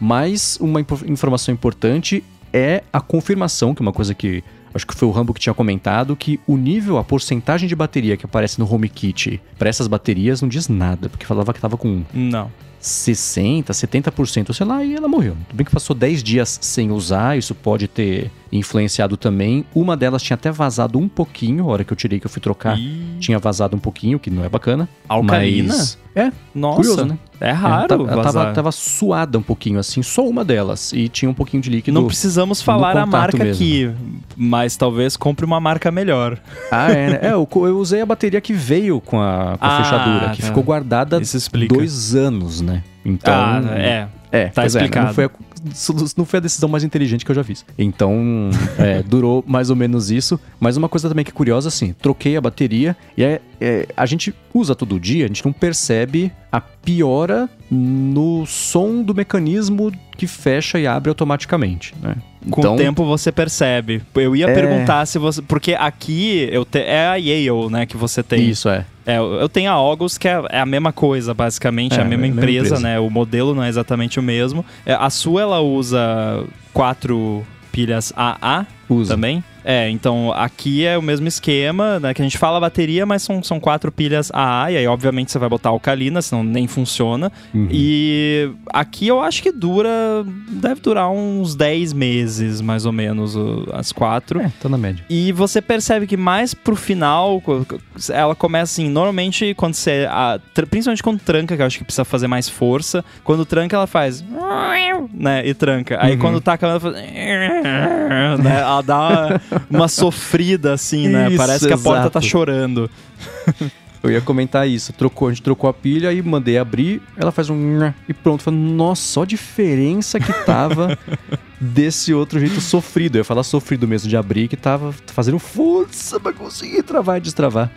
Mas uma informação importante é a confirmação, que é uma coisa que acho que foi o Rambo que tinha comentado, que o nível, a porcentagem de bateria que aparece no HomeKit para essas baterias não diz nada, porque falava que tava com Não. 60, 70%, sei lá, e ela morreu. Tudo bem que passou 10 dias sem usar, isso pode ter influenciado também. Uma delas tinha até vazado um pouquinho, a hora que eu tirei que eu fui trocar, Ih, tinha vazado um pouquinho, que não é bacana. Alcalina? Mas... É, Nossa, curioso, né? É É, raro tava- ela tava, tava suada um pouquinho, assim, só uma delas. E tinha um pouquinho de líquido. Não precisamos falar a marca mesmo. aqui, mas talvez compre uma marca melhor. Ah, é, né? É, eu, eu usei a bateria que veio com a, com a Ah, fechadura, que tá. ficou guardada dois anos, né? Então. ah, é. É, Tá é, explicado. não, foi a, não foi a decisão mais inteligente que eu já fiz. Então, é, durou mais ou menos isso. Mas uma coisa também que é curiosa, assim, troquei a bateria e é, é, a gente usa todo dia, a gente não percebe a piora no som do mecanismo que fecha e abre automaticamente, né? Com o tempo você percebe. Eu ia É. perguntar se você. Porque aqui eu te, é a Yale, né, que você tem. Isso é. É, eu eu tenho a August, que é, é a mesma coisa, basicamente, É, é a mesma é a mesma empresa, empresa. né? O modelo não é exatamente o mesmo. É, a sua, ela usa quatro pilhas AA Usa. também. É, então aqui é o mesmo esquema, né? Que a gente fala bateria, mas são, são quatro pilhas AA, e aí obviamente você vai botar alcalina, senão nem funciona. Uhum. E aqui eu acho que dura. Deve durar uns 10 meses, mais ou menos, as quatro. É, tá na média. E você percebe que mais pro final, ela começa assim, normalmente quando você. a- principalmente quando tranca, que eu acho que precisa fazer mais força. Quando tranca, ela faz. Né? E tranca. Aí Uhum. quando tá acabando, ela faz. Né? Ela dá uma, sofrida assim, né? Isso, Parece que a porta tá chorando. Eu ia comentar isso. Trocou, a gente trocou a pilha e mandei abrir. Ela faz um e pronto. Falei, nossa, só a diferença que tava desse outro jeito sofrido. Eu ia falar sofrido mesmo de abrir, que tava fazendo força pra conseguir travar e destravar.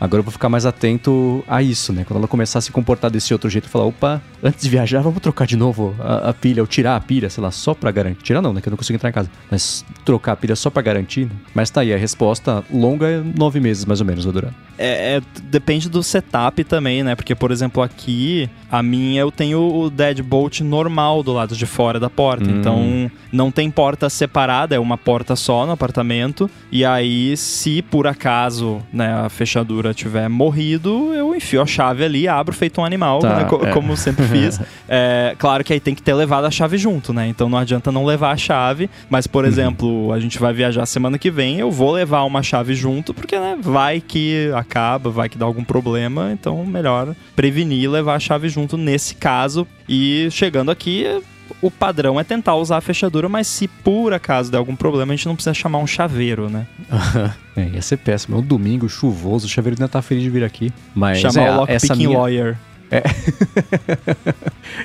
Agora eu vou ficar mais atento a isso, né? Quando ela começar a se comportar desse outro jeito, falar, opa, antes de viajar, vamos trocar de novo a, a pilha, ou tirar a pilha, sei lá, só pra garantir. Tirar não, né? Que eu não consigo entrar em casa. Mas trocar a pilha só pra garantir, né? Mas tá aí, a resposta longa é nove meses, mais ou menos, vai durar. É, é- depende do setup também, né? Porque, por exemplo, aqui, a minha eu tenho o deadbolt normal do lado de fora da porta. Hum. Então, não tem porta separada, é uma porta só no apartamento. E aí, se por acaso né, a fechadura tiver morrido, eu enfio a chave ali, abro feito um animal, Tá, né, é. como sempre fiz. É, claro que aí tem que ter levado a chave junto, né? Então não adianta não levar a chave. Mas, por exemplo, a gente vai viajar semana que vem, eu vou levar uma chave junto, porque, né, vai que acaba, vai que dá algum problema. Então, melhor prevenir e levar a chave junto nesse caso. E chegando aqui, o padrão é tentar usar a fechadura, mas se por acaso der algum problema, a gente não precisa chamar um chaveiro, né? É, ia ser péssimo. É um domingo chuvoso, o chaveiro ainda tá feliz de vir aqui. Mas chamar é, o lockpicking minha... lawyer.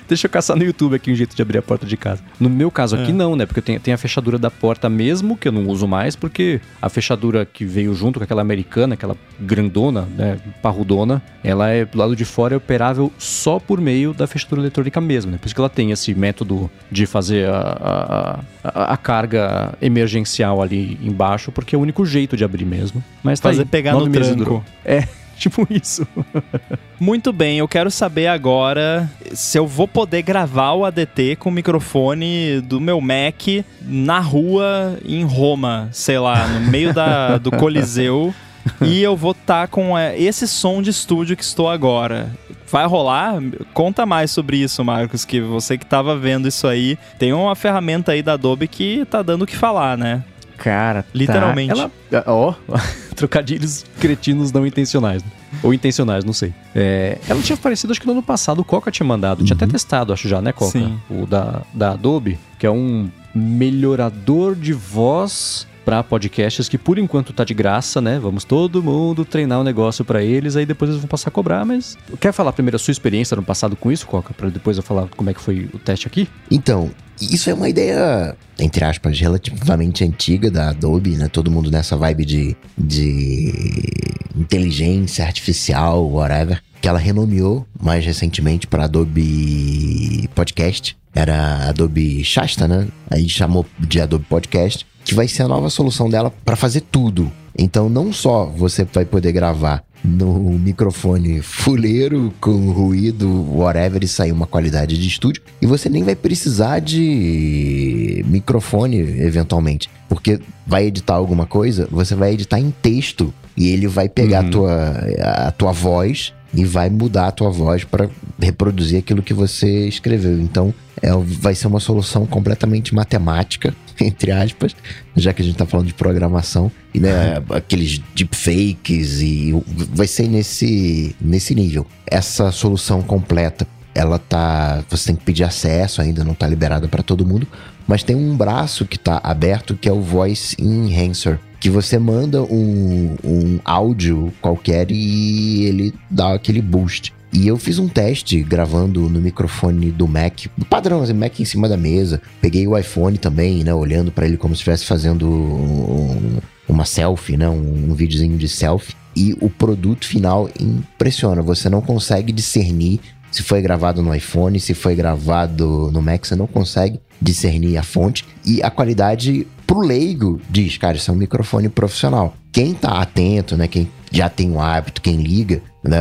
Deixa eu caçar no YouTube aqui um jeito de abrir a porta de casa. No meu caso aqui É. não, né? Porque eu tenho, tenho a fechadura da porta mesmo, que eu não uso mais, porque a fechadura que veio junto com aquela americana, aquela grandona, né, parrudona, ela é do lado de fora é operável só por meio da fechadura eletrônica mesmo, né? Por isso que ela tem esse método de fazer a, a, a- a carga emergencial ali embaixo, porque é o único jeito de abrir mesmo. Mas tá Fazer aí, pegar no tranco. É, tipo isso. Muito bem, eu quero saber agora se eu vou poder gravar o ADT com o microfone do meu Mac na rua em Roma, sei lá, no meio da, do Coliseu. e eu vou estar com é, esse som de estúdio que estou agora. Vai rolar? Conta mais sobre isso, Marcos, que você que estava vendo isso aí. Tem uma ferramenta aí da Adobe que tá dando o que falar, né? Cara, tá. Literalmente. Ela, ó, trocadilhos cretinos não intencionais. né? Ou intencionais, não sei. É, ela tinha aparecido, acho que no ano passado, o Coca tinha mandado. Tinha até testado, acho já, né, Coca? Sim. O da, da Adobe, que é um melhorador de voz para podcasts que por enquanto tá de graça, né? Vamos todo mundo treinar o um negócio para eles, aí depois eles vão passar a cobrar, mas quer falar primeiro a sua experiência no passado com isso, Coca, para depois eu falar como é que foi o teste aqui? Então, isso é uma ideia, entre aspas, relativamente antiga da Adobe, né? Todo mundo nessa vibe de, de inteligência artificial, whatever, que ela renomeou mais recentemente para Adobe Podcast. Era Adobe Shasta, né? Aí chamou de Adobe Podcast que vai ser a nova solução dela para fazer tudo. Então, não só você vai poder gravar no microfone fuleiro, com ruído, whatever, e sair uma qualidade de estúdio, e você nem vai precisar de microfone eventualmente, porque vai editar alguma coisa, você vai editar em texto e ele vai pegar uhum. a, tua, a tua voz e vai mudar a tua voz para reproduzir aquilo que você escreveu. Então, é, vai ser uma solução completamente matemática, entre aspas, já que a gente está falando de programação, e né, aqueles deepfakes, e vai ser nesse, nesse nível. Essa solução completa, ela tá. Você tem que pedir acesso, ainda não está liberada para todo mundo, mas tem um braço que está aberto que é o Voice Enhancer que você manda um, um áudio qualquer e ele dá aquele boost. E eu fiz um teste gravando no microfone do Mac, padrão, assim, Mac em cima da mesa. Peguei o iPhone também, né, olhando para ele como se estivesse fazendo um, uma selfie, né, um, um videozinho de selfie. E o produto final impressiona. Você não consegue discernir se foi gravado no iPhone, se foi gravado no Mac, você não consegue discernir a fonte. E a qualidade pro leigo diz, cara, isso é um microfone profissional. Quem tá atento, né, quem já tem o hábito, quem liga né,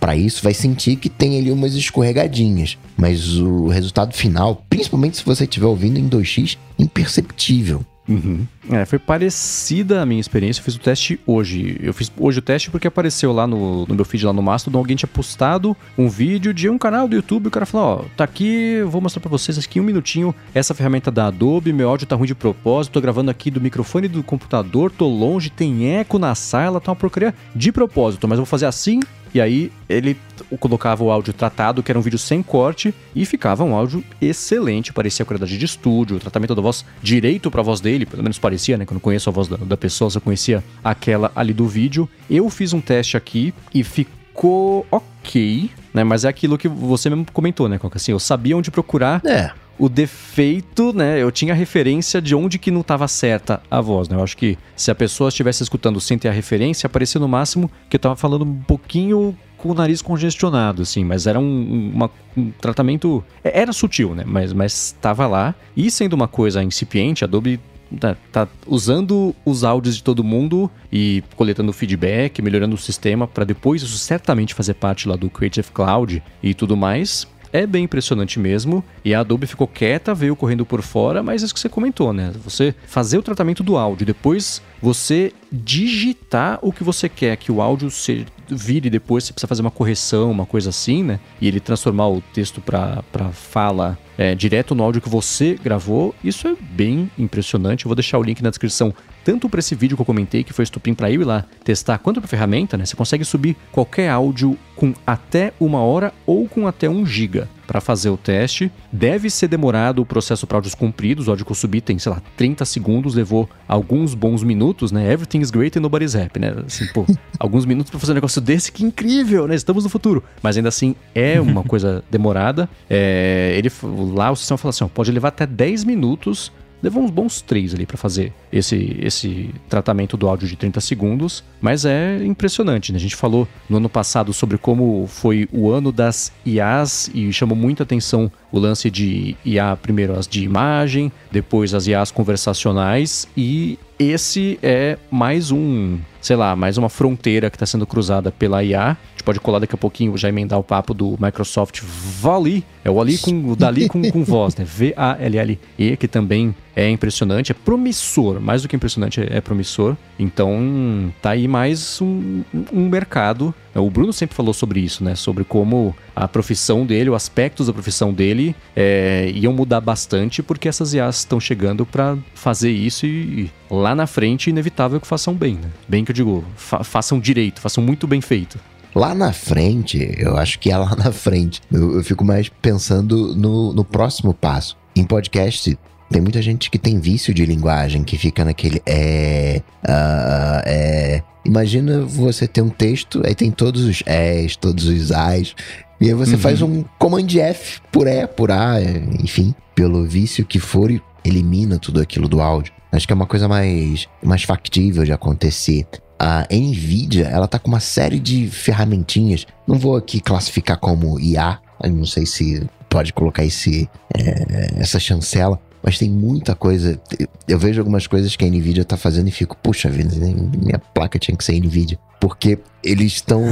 para isso, vai sentir que tem ali umas escorregadinhas. Mas o resultado final, principalmente se você estiver ouvindo em 2x, imperceptível. Uhum. É, foi parecida a minha experiência. Eu fiz o teste hoje. Eu fiz hoje o teste porque apareceu lá no, no meu feed, lá no Mastodon, alguém tinha postado um vídeo de um canal do YouTube. O cara falou: Ó, tá aqui, vou mostrar pra vocês aqui um minutinho essa ferramenta da Adobe. Meu áudio tá ruim de propósito. Tô gravando aqui do microfone do computador, tô longe, tem eco na sala, tá uma porcaria de propósito. Mas eu vou fazer assim, e aí ele colocava o áudio tratado, que era um vídeo sem corte, e ficava um áudio excelente, parecia qualidade de estúdio, o tratamento da voz direito para a voz dele, pelo menos parecia, né? Quando eu conheço a voz da, da pessoa, só conhecia aquela ali do vídeo. Eu fiz um teste aqui e ficou ok, né? Mas é aquilo que você mesmo comentou, né, Coca? Assim, eu sabia onde procurar. É o defeito, né? Eu tinha a referência de onde que não estava certa a voz, né? Eu acho que se a pessoa estivesse escutando sem ter a referência, aparecia no máximo que eu estava falando um pouquinho com o nariz congestionado, assim, mas era um, uma, um tratamento. É, era sutil, né? Mas estava lá. E sendo uma coisa incipiente, a Adobe tá, tá, usando os áudios de todo mundo e coletando feedback, melhorando o sistema para depois isso certamente fazer parte lá do Creative Cloud e tudo mais é bem impressionante mesmo. E a Adobe ficou quieta, veio correndo por fora, mas é isso que você comentou, né? Você fazer o tratamento do áudio, depois você digitar o que você quer que o áudio se vire depois, você precisa fazer uma correção, uma coisa assim, né? E ele transformar o texto para fala é, direto no áudio que você gravou, isso é bem impressionante. Eu vou deixar o link na descrição, tanto para esse vídeo que eu comentei, que foi estupim para eu ir lá testar, quanto para a ferramenta, né? Você consegue subir qualquer áudio com até uma hora ou com até um giga para fazer o teste. Deve ser demorado o processo para áudios compridos. O áudio que eu subi tem, sei lá, 30 segundos, levou alguns bons minutos, né? Everything is great and nobody's happy, né? Assim, pô, alguns minutos para fazer um negócio desse, que incrível, né? Estamos no futuro. Mas ainda assim, é uma coisa demorada. É, ele, lá o sistema fala assim, ó, pode levar até 10 minutos Levou uns bons três ali para fazer esse, esse tratamento do áudio de 30 segundos, mas é impressionante, né? A gente falou no ano passado sobre como foi o ano das IAs e chamou muita atenção o lance de IA, primeiro as de imagem, depois as IAs conversacionais e esse é mais um, sei lá, mais uma fronteira que está sendo cruzada pela IA. A gente pode colar daqui a pouquinho, já emendar o papo do Microsoft Vali. É o Ali com o Dali com, com voz, né? V-A-L-L-E, que também é impressionante, é promissor, mais do que impressionante, é promissor. Então, tá aí mais um, um mercado. O Bruno sempre falou sobre isso, né? Sobre como a profissão dele, os aspectos da profissão dele é, iam mudar bastante, porque essas IAs estão chegando para fazer isso e, lá na frente, inevitável que façam bem, né? Bem que eu digo, fa façam direito, façam muito bem feito. Lá na frente, eu acho que é lá na frente. Eu, eu fico mais pensando no, no próximo passo. Em podcast, tem muita gente que tem vício de linguagem, que fica naquele é. Uh, é. Imagina você ter um texto, aí tem todos os és, todos os as, e aí você uhum. faz um Command F por E, por A, enfim, pelo vício que for e elimina tudo aquilo do áudio. Acho que é uma coisa mais, mais factível de acontecer. A Nvidia, ela tá com uma série de ferramentinhas. Não vou aqui classificar como IA, não sei se pode colocar esse, é, essa chancela, mas tem muita coisa. Eu vejo algumas coisas que a Nvidia tá fazendo e fico, puxa vida, minha placa tinha que ser Nvidia. Porque eles estão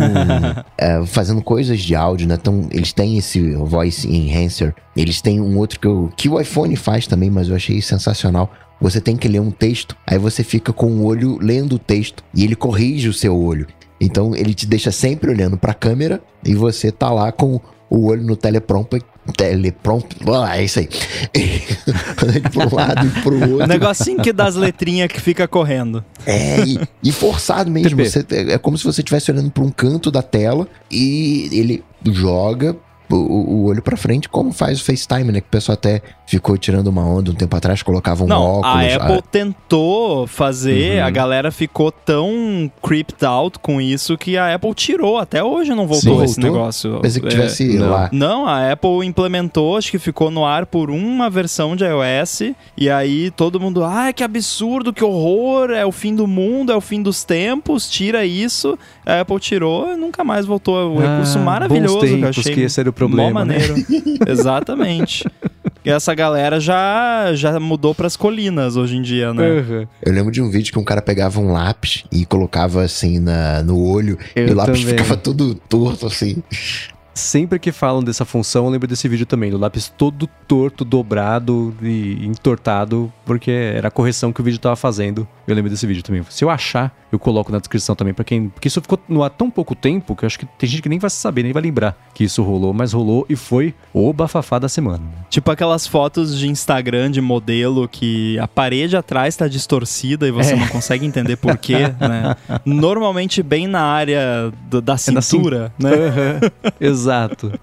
é, fazendo coisas de áudio, né? Então, eles têm esse voice enhancer. Eles têm um outro que, eu, que o iPhone faz também, mas eu achei sensacional. Você tem que ler um texto, aí você fica com o olho lendo o texto e ele corrige o seu olho. Então ele te deixa sempre olhando para a câmera e você tá lá com o olho no teleprompter teleprompter. Ah, é isso aí. para um lado e pro outro. Negocinho que das letrinhas que fica correndo. É, e, e forçado mesmo. Você, é como se você estivesse olhando para um canto da tela e ele joga o, o olho para frente, como faz o FaceTime, né? Que o pessoal até ficou tirando uma onda um tempo atrás, colocava um Não, óculos. A Apple a... tentou fazer, uhum. a galera ficou tão creeped out com isso que a Apple tirou. Até hoje não voltou Sim, esse voltou? negócio. Pensei que tivesse é, não. lá. Não, a Apple implementou, acho que ficou no ar por uma versão de iOS. E aí todo mundo, ah, que absurdo, que horror, é o fim do mundo, é o fim dos tempos, tira isso. A Apple tirou e nunca mais voltou. É um ah, recurso maravilhoso tempos, que eu achei. Que o problema. Mó né? maneiro. Né? Exatamente. E essa galera já, já mudou pras colinas hoje em dia, né? Uhum. Eu lembro de um vídeo que um cara pegava um lápis e colocava assim na, no olho eu e o lápis também. ficava todo torto assim. Sempre que falam dessa função, eu lembro desse vídeo também, do lápis todo torto, dobrado e entortado, porque era a correção que o vídeo estava fazendo. Eu lembro desse vídeo também. Se eu achar, eu coloco na descrição também para quem. Porque isso ficou no ar tão pouco tempo que eu acho que tem gente que nem vai saber, nem vai lembrar que isso rolou, mas rolou e foi o bafafá da semana. Tipo aquelas fotos de Instagram de modelo que a parede atrás está distorcida e você é. não consegue entender por quê, né? Normalmente bem na área do, da cintura, é né? Uhum. Exato.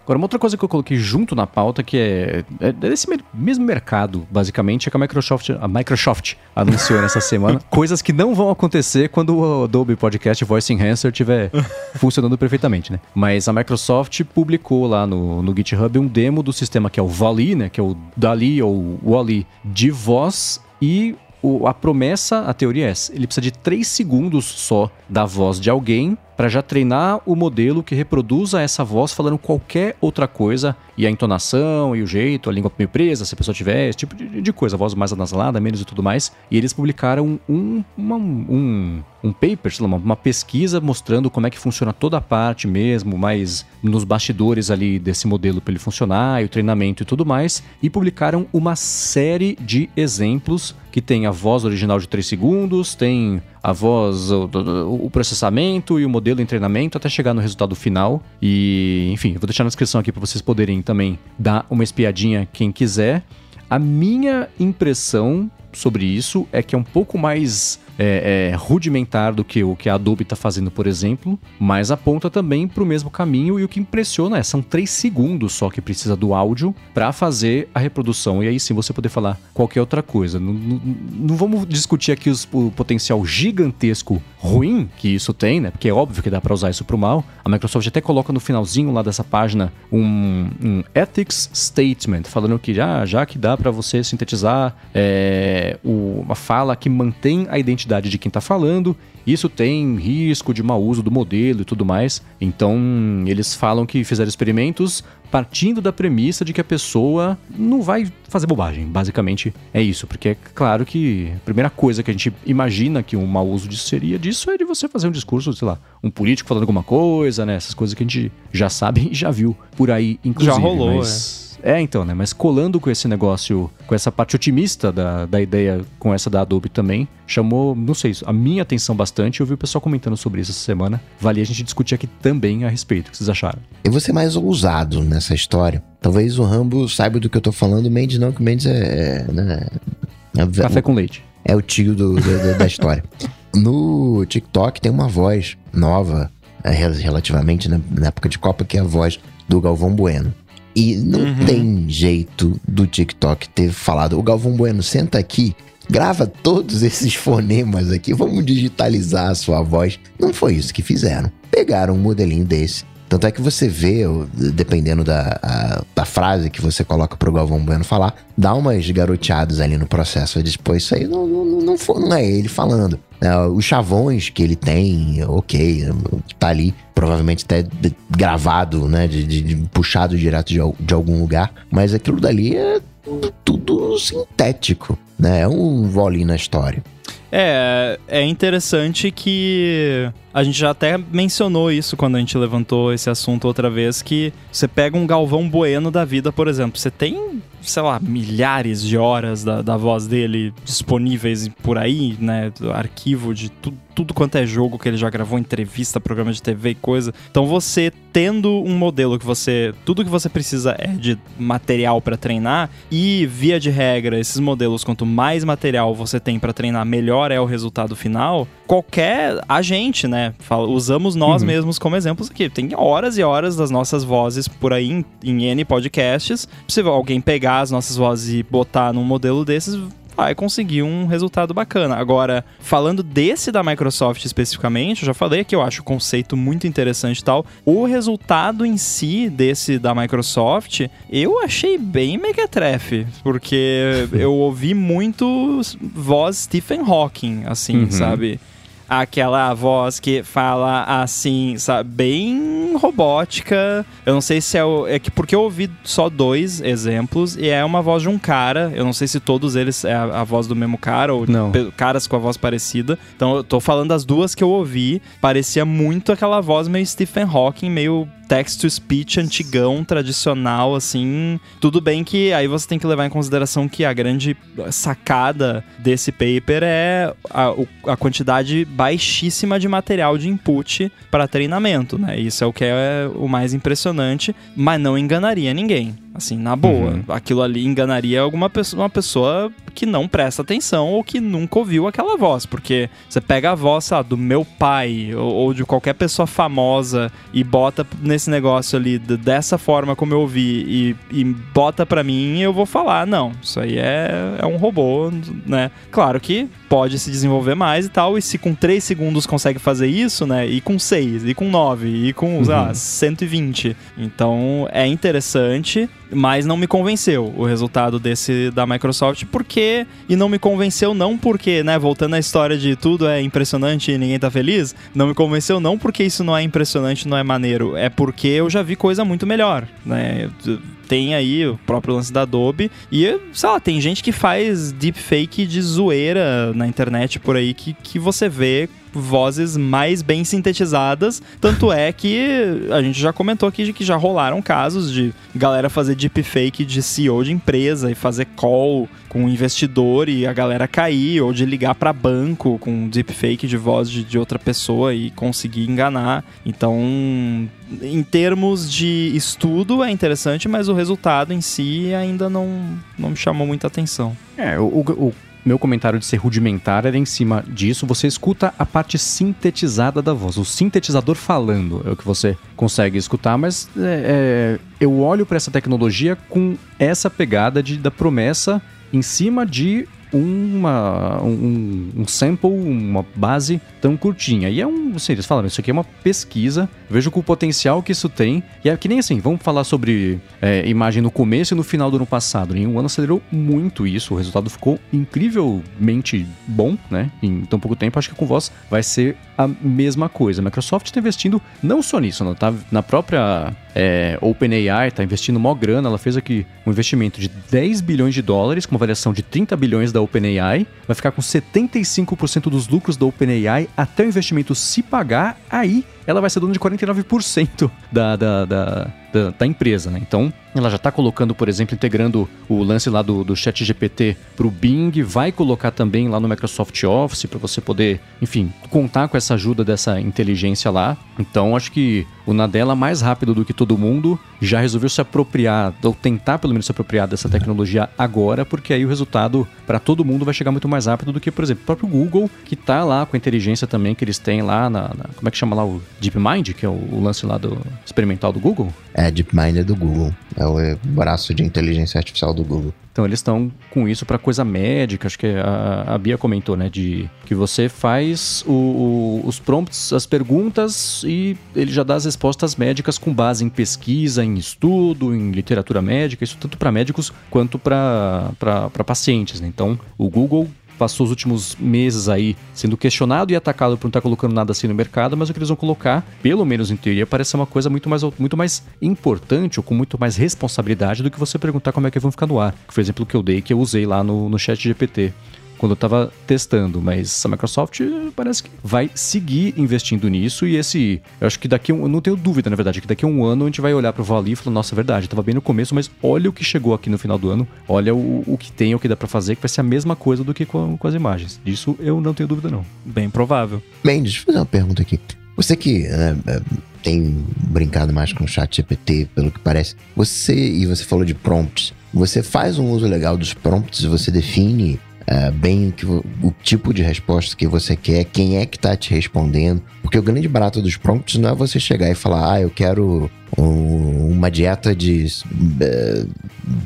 Agora, uma outra coisa que eu coloquei junto na pauta que é, é desse mesmo mercado, basicamente, é que a Microsoft, a Microsoft anunciou nessa semana coisas que não vão acontecer quando o Adobe Podcast Voice Enhancer estiver funcionando perfeitamente, né? Mas a Microsoft publicou lá no, no GitHub um demo do sistema que é o Vali, né? Que é o Dali ou Wally de voz e o, a promessa, a teoria é essa. Ele precisa de 3 segundos só da voz de alguém para já treinar o modelo que reproduza essa voz falando qualquer outra coisa e a entonação e o jeito, a língua meio presa, se a pessoa tiver, esse tipo de, de coisa, voz mais anasalada, menos e tudo mais. E eles publicaram um, uma, um, um paper, sei lá, uma, uma, pesquisa mostrando como é que funciona toda a parte mesmo, mais nos bastidores ali desse modelo para ele funcionar, e o treinamento e tudo mais. E publicaram uma série de exemplos que tem a voz original de 3 segundos, tem a voz, o, o, processamento e o modelo em treinamento até chegar no resultado final. E, enfim, eu vou deixar na descrição aqui para vocês poderem também dar uma espiadinha quem quiser. A minha impressão sobre isso é que é um pouco mais é, é, rudimentar do que o que a Adobe está fazendo, por exemplo, mas aponta também para o mesmo caminho e o que impressiona é são três segundos só que precisa do áudio para fazer a reprodução e aí sim você poder falar qualquer outra coisa. Não, não, não vamos discutir aqui os, o potencial gigantesco ruim que isso tem, né? Porque é óbvio que dá para usar isso para o mal. A Microsoft até coloca no finalzinho lá dessa página um, um ethics statement falando que já, já que dá para você sintetizar é, o, uma fala que mantém a identidade identidade de quem está falando. Isso tem risco de mau uso do modelo e tudo mais. Então, eles falam que fizeram experimentos partindo da premissa de que a pessoa não vai fazer bobagem. Basicamente é isso, porque é claro que a primeira coisa que a gente imagina que um mau uso disso seria disso é de você fazer um discurso, sei lá, um político falando alguma coisa, né? Essas coisas que a gente já sabe e já viu por aí, inclusive. Já rolou, mas... é. É, então, né? Mas colando com esse negócio, com essa parte otimista da, da ideia, com essa da Adobe também, chamou, não sei, a minha atenção bastante. Eu vi o pessoal comentando sobre isso essa semana. Vale a gente discutir aqui também a respeito. O que vocês acharam? Eu vou ser mais ousado nessa história. Talvez o Rambo saiba do que eu tô falando. O Mendes não, que o Mendes é. é, né, é Café com leite. É o tio do, do, da história. No TikTok tem uma voz nova, é, relativamente, né, na época de Copa, que é a voz do Galvão Bueno. E não uhum. tem jeito do TikTok ter falado, o Galvão Bueno, senta aqui, grava todos esses fonemas aqui, vamos digitalizar a sua voz. Não foi isso que fizeram. Pegaram um modelinho desse, tanto é que você vê, dependendo da, a, da frase que você coloca pro Galvão Bueno falar, dá umas garoteadas ali no processo. Ele diz, pô, isso aí não, não, não, for, não é ele falando. É, os chavões que ele tem, ok, tá ali, provavelmente até gravado, né, de, de, de puxado direto de, de algum lugar, mas aquilo dali é tudo sintético, né? É um volinho na história. É, é interessante que a gente já até mencionou isso quando a gente levantou esse assunto outra vez, que você pega um Galvão Bueno da vida, por exemplo, você tem sei lá, milhares de horas da, da voz dele disponíveis por aí, né? Arquivo de tu, tudo quanto é jogo que ele já gravou, entrevista, programa de TV e coisa. Então você tendo um modelo que você. Tudo que você precisa é de material para treinar, e via de regra, esses modelos, quanto mais material você tem para treinar, melhor é o resultado final. Qualquer agente, né? Fala, usamos nós uhum. mesmos como exemplos aqui. Tem horas e horas das nossas vozes por aí em, em N podcasts. Se alguém pegar pegar as nossas vozes e botar num modelo desses, vai conseguir um resultado bacana. Agora, falando desse da Microsoft especificamente, eu já falei que eu acho o conceito muito interessante e tal. O resultado em si desse da Microsoft, eu achei bem mequetrefe, porque eu ouvi muito voz Stephen Hawking, assim, uhum. sabe? Aquela voz que fala assim, sabe, bem robótica. Eu não sei se é o. É que porque eu ouvi só dois exemplos e é uma voz de um cara. Eu não sei se todos eles é a, a voz do mesmo cara ou não. caras com a voz parecida. Então eu tô falando das duas que eu ouvi. Parecia muito aquela voz meio Stephen Hawking, meio text-to-speech antigão, tradicional, assim. Tudo bem que aí você tem que levar em consideração que a grande sacada desse paper é a, a quantidade baixíssima de material de input para treinamento, né? Isso é o que é o mais impressionante, mas não enganaria ninguém. Assim, na boa. Uhum. Aquilo ali enganaria alguma pessoa, uma pessoa que não presta atenção ou que nunca ouviu aquela voz. Porque você pega a voz, sabe, do meu pai ou, ou, de qualquer pessoa famosa e bota nesse negócio ali dessa forma como eu ouvi e, e bota pra mim, eu vou falar, não, isso aí é, é um robô, né? Claro que pode se desenvolver mais e tal, e se com 3 segundos consegue fazer isso, né? E com 6, e com 9, e com, uhum. sei lá, 120. Então é interessante mas não me convenceu o resultado desse da Microsoft, porque e não me convenceu não porque, né, voltando à história de tudo é impressionante e ninguém tá feliz, não me convenceu não porque isso não é impressionante, não é maneiro, é porque eu já vi coisa muito melhor, né? Tem aí o próprio lance da Adobe. E, sei lá, tem gente que faz deepfake de zoeira na internet por aí que, que você vê vozes mais bem sintetizadas. Tanto é que a gente já comentou aqui de que já rolaram casos de galera fazer deepfake de CEO de empresa e fazer call com investidor e a galera cair, ou de ligar para banco com deepfake de voz de, de outra pessoa e conseguir enganar. Então, em termos de estudo é interessante, mas o resultado em si ainda não, não me chamou muita atenção. É, o, o meu comentário de ser rudimentar era em cima disso. Você escuta a parte sintetizada da voz, o sintetizador falando é o que você consegue escutar, mas é, é, eu olho para essa tecnologia com essa pegada de, da promessa em cima de uma, um, um, sample, uma base tão curtinha. E é um, assim, eles falam, isso aqui é uma pesquisa, vejo com o potencial que isso tem. E é que nem assim, vamos falar sobre é, imagem no começo e no final do ano passado. Em um ano acelerou muito isso, o resultado ficou incrivelmente bom, né? Em tão pouco tempo, acho que com voz vai ser a mesma coisa. A Microsoft está investindo não só nisso, não, tá na própria é, OpenAI, está investindo mó grana, ela fez aqui um investimento de 10 bilhões de dólares, com uma variação de 30 bilhões da OpenAI, vai ficar com 75% dos lucros da OpenAI até o investimento se pagar, aí ela vai ser dona de 49% da, da, da, da, da empresa, né? Então, ela já está colocando, por exemplo, integrando o lance lá do, do chat GPT para o Bing, vai colocar também lá no Microsoft Office para você poder, enfim, contar com essa ajuda dessa inteligência lá. Então, acho que o Nadella, mais rápido do que todo mundo, já resolveu se apropriar, ou tentar pelo menos se apropriar dessa tecnologia agora, porque aí o resultado para todo mundo vai chegar muito mais rápido do que, por exemplo, o próprio Google, que está lá com a inteligência também que eles têm lá na, na como é que chama lá o DeepMind, que é o, o lance lá do experimental do Google? É É, DeepMind do Google. É o braço de inteligência artificial do Google. Então eles estão com isso para coisa médica, acho que a, a, Bia comentou, né? De que você faz o, o, os prompts, as perguntas e ele já dá as respostas médicas com base em pesquisa, em estudo, em literatura médica, isso tanto para médicos quanto para pacientes. Né? Então o Google passou os últimos meses aí sendo questionado e atacado por não estar colocando nada assim no mercado, mas o que eles vão colocar, pelo menos em teoria, parece ser uma coisa muito mais, muito mais importante ou com muito mais responsabilidade do que você perguntar como é que vão ficar no ar. Que foi o exemplo que eu dei, que eu usei lá no, no chat GPT quando eu estava testando, mas a Microsoft parece que vai seguir investindo nisso e esse, eu acho que daqui um, eu não tenho dúvida, na verdade, que daqui a um ano a gente vai olhar para o Vali e falar, nossa, é verdade, estava bem no começo, mas olha o que chegou aqui no final do ano, olha o, o que tem, o que dá para fazer, que vai ser a mesma coisa do que com, com as imagens. Disso eu não tenho dúvida não. Bem provável. Bem, deixa eu fazer uma pergunta aqui. Você que né, é, tem brincado mais com o chat GPT, pelo que parece, você, e você falou de prompts, você faz um uso legal dos prompts, você define uh, bem o, que, o tipo de resposta que você quer, quem é que está te respondendo. Porque o grande barato dos prompts não é você chegar e falar, ah, eu quero um, uma dieta de uh, eh,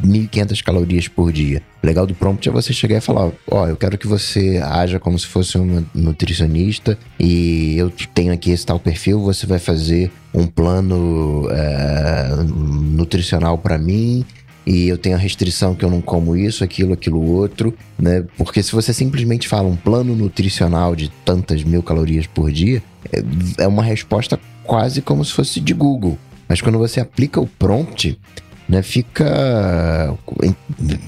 1.500 calorias por dia. O legal do prompt é você chegar e falar, ó, oh, eu quero que você haja como se fosse um nutricionista e eu tenho aqui esse tal perfil, você vai fazer um plano uh, nutricional para mim e eu tenho a restrição que eu não como isso, aquilo, aquilo outro, né? Porque se você simplesmente fala um plano nutricional de tantas mil calorias por dia, é, é uma resposta quase como se fosse de Google. Mas quando você aplica o prompt, né, fica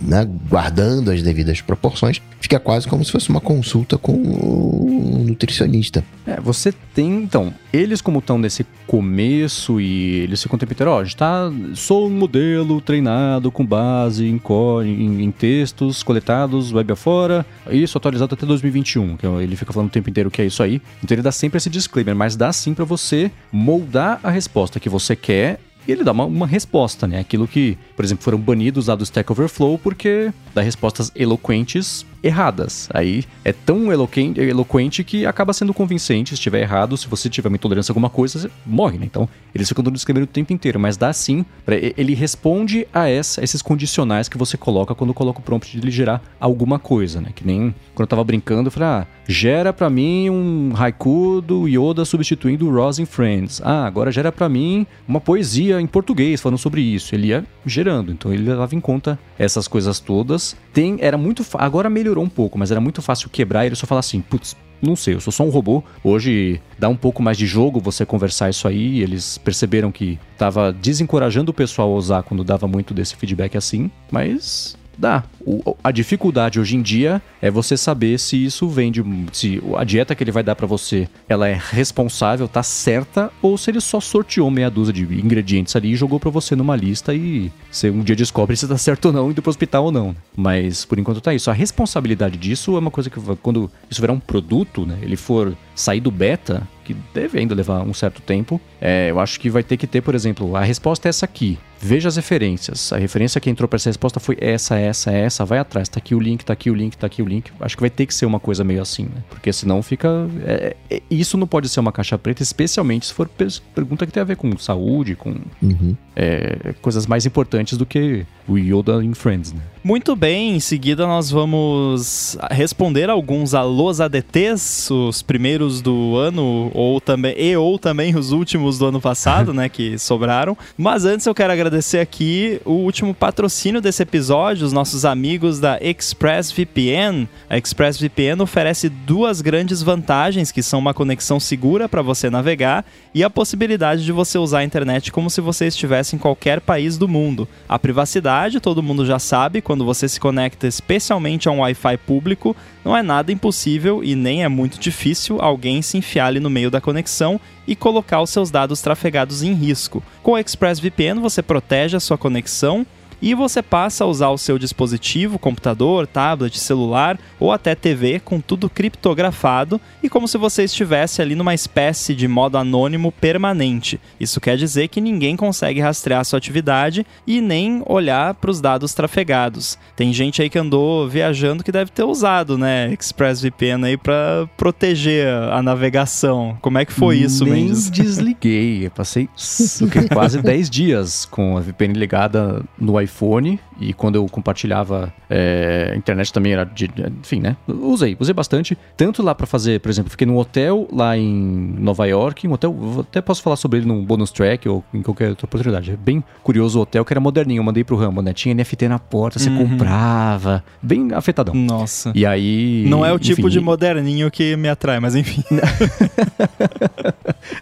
né, guardando as devidas proporções, fica quase como se fosse uma consulta com um nutricionista. É, você tem, então, eles como estão nesse começo e eles o tempo inteiro, ó, a gente tá, sou um modelo treinado com base em, em, em textos coletados web afora, isso atualizado até 2021, que é ele fica falando o tempo inteiro que é isso aí. Então ele dá sempre esse disclaimer, mas dá sim para você moldar a resposta que você quer e ele dá uma, uma, resposta, né? Aquilo que, por exemplo, foram banidos lá do Stack Overflow porque dá respostas eloquentes erradas. Aí é tão eloquente, eloquente que acaba sendo convincente. Se estiver errado, se você tiver uma intolerância a alguma coisa, você morre, né? Então, eles ficam disclaimer o tempo inteiro, mas dá sim. Pra, ele responde a, essa, esses condicionais que você coloca quando coloca o prompt de ele gerar alguma coisa, né? Que nem quando eu tava brincando, eu falei, ah, gera para mim um haiku do Yoda substituindo o Ross Friends. Ah, agora gera para mim uma poesia em português falando sobre isso. Ele ia gerando, então ele levava em conta essas coisas todas. Tem, era muito, agora melhorou melhorou um pouco, mas era muito fácil quebrar e ele só falar assim, putz, não sei, eu sou só um robô. Hoje dá um pouco mais de jogo você conversar isso aí. Eles perceberam que estava desencorajando o pessoal a usar quando dava muito desse feedback assim, mas Dá. O, a dificuldade hoje em dia é você saber se isso vem de. se a dieta que ele vai dar para você ela é responsável, tá certa, ou se ele só sorteou meia dúzia de ingredientes ali e jogou para você numa lista e você um dia descobre se tá certo ou não, indo pro hospital ou não. Mas por enquanto tá isso. A responsabilidade disso é uma coisa que quando isso virar um produto, né, ele for sair do beta, que deve ainda levar um certo tempo, é, eu acho que vai ter que ter, por exemplo, a resposta é essa aqui. Veja as referências. A referência que entrou para essa resposta foi essa, essa, essa. Vai atrás. Tá aqui o link, tá aqui o link, tá aqui o link. Acho que vai ter que ser uma coisa meio assim, né? Porque senão fica. É, é, isso não pode ser uma caixa preta, especialmente se for pergunta que tem a ver com saúde, com uhum. é, coisas mais importantes do que o Yoda em Friends, né? Muito bem, em seguida nós vamos responder alguns alôs ADTs, os primeiros do ano, ou também, e ou também os últimos do ano passado, né, que sobraram. Mas antes eu quero agradecer aqui o último patrocínio desse episódio, os nossos amigos da ExpressVPN. A ExpressVPN oferece duas grandes vantagens, que são uma conexão segura para você navegar e a possibilidade de você usar a internet como se você estivesse em qualquer país do mundo. A privacidade, todo mundo já sabe, quando você se conecta especialmente a um Wi-Fi público, não é nada impossível e nem é muito difícil alguém se enfiar ali no meio da conexão e colocar os seus dados trafegados em risco. Com o ExpressVPN você protege a sua conexão e você passa a usar o seu dispositivo, computador, tablet, celular ou até TV com tudo criptografado e como se você estivesse ali numa espécie de modo anônimo permanente. Isso quer dizer que ninguém consegue rastrear sua atividade e nem olhar para os dados trafegados. Tem gente aí que andou viajando que deve ter usado, né, ExpressVPN aí para proteger a navegação. Como é que foi isso, Nem Mendes? desliguei. Eu passei quase 10 dias com a VPN ligada no iPhone e quando eu compartilhava é, internet também era de, enfim, né? Usei, usei bastante. Tanto lá para fazer, por exemplo, fiquei num hotel lá em Nova York, um hotel, até posso falar sobre ele num bonus track ou em qualquer outra oportunidade. É bem curioso o hotel que era moderninho, eu mandei pro Rambo, né? Tinha NFT na porta, você Uhum. comprava, bem afetadão. Nossa. E aí. Não é o tipo enfim, de moderninho que me atrai, mas enfim.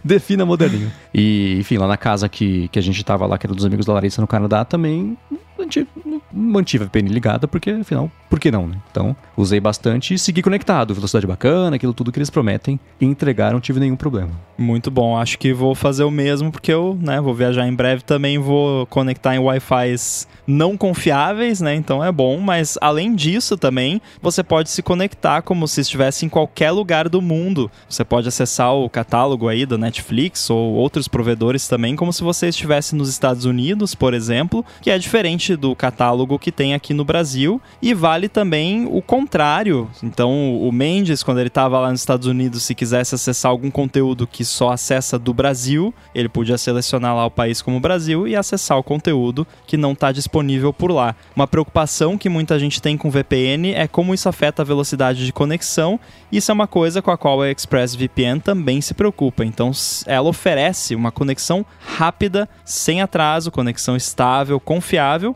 Defina moderninho. E, enfim, lá na casa que, que a gente tava lá, que era dos amigos da Larissa no Canadá, também Mm-hmm. A gente mantive a VPN ligada, porque afinal, por que não, né? Então, usei bastante e segui conectado. Velocidade bacana, aquilo tudo que eles prometem. E entregaram, não tive nenhum problema. Muito bom. Acho que vou fazer o mesmo porque eu, né, vou viajar em breve também, vou conectar em Wi-Fis não confiáveis, né? Então é bom, mas além disso também, você pode se conectar como se estivesse em qualquer lugar do mundo. Você pode acessar o catálogo aí da Netflix ou outros provedores também, como se você estivesse nos Estados Unidos, por exemplo, que é diferente do catálogo que tem aqui no Brasil e vale também o contrário. Então, o Mendes, quando ele estava lá nos Estados Unidos, se quisesse acessar algum conteúdo que só acessa do Brasil, ele podia selecionar lá o país como Brasil e acessar o conteúdo que não está disponível por lá. Uma preocupação que muita gente tem com VPN é como isso afeta a velocidade de conexão. Isso é uma coisa com a qual a ExpressVPN também se preocupa. Então, ela oferece uma conexão rápida, sem atraso, conexão estável, confiável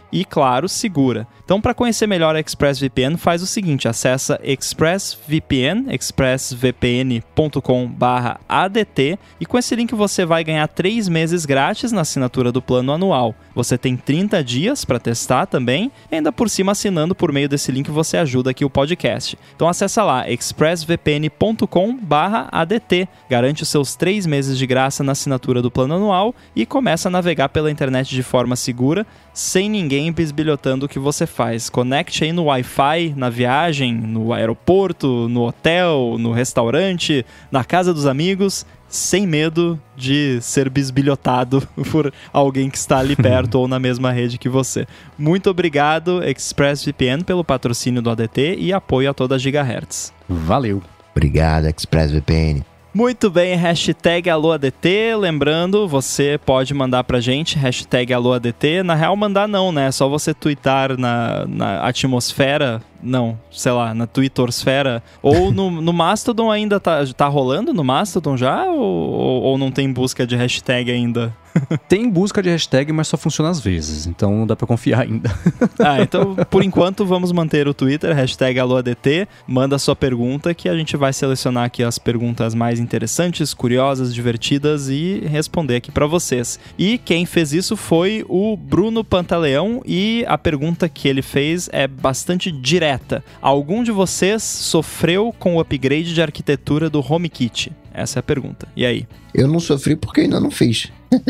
e, claro, segura. Então, para conhecer melhor a ExpressVPN, faz o seguinte: acessa ExpressVPN, expressvpn.com/adt e com esse link você vai ganhar 3 meses grátis na assinatura do plano anual. Você tem 30 dias para testar também, e ainda por cima assinando por meio desse link você ajuda aqui o podcast. Então acessa lá expressvpn.com/adt, garante os seus 3 meses de graça na assinatura do plano anual e começa a navegar pela internet de forma segura, sem ninguém bisbilhotando o que você faz. Conecte aí no Wi-Fi, na viagem, no aeroporto, no hotel, no restaurante, na casa dos amigos, sem medo de ser bisbilhotado por alguém que está ali perto ou na mesma rede que você. Muito obrigado, ExpressVPN, pelo patrocínio do ADT e apoio a toda a Gigahertz. Valeu. Obrigado, ExpressVPN. Muito bem, hashtag AlôADT. Lembrando, você pode mandar pra gente, hashtag AlôADT. Na real, mandar não, né? É só você twittar na, na atmosfera. Não, sei lá, na Twittersfera. Ou no, no Mastodon ainda tá, tá rolando no Mastodon já? Ou, ou, ou não tem busca de hashtag ainda? Tem busca de hashtag, mas só funciona às vezes. Então não dá pra confiar ainda. Ah, então por enquanto vamos manter o Twitter, hashtag AlôADT. Manda sua pergunta que a gente vai selecionar aqui as perguntas mais interessantes, curiosas, divertidas e responder aqui pra vocês. E quem fez isso foi o Bruno Pantaleão e a pergunta que ele fez é bastante direta. Algum de vocês sofreu com o upgrade de arquitetura do HomeKit? Essa é a pergunta. E aí? Eu não sofri porque ainda não fiz.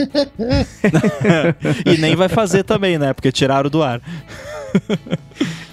E nem vai fazer também, né? Porque tiraram do ar.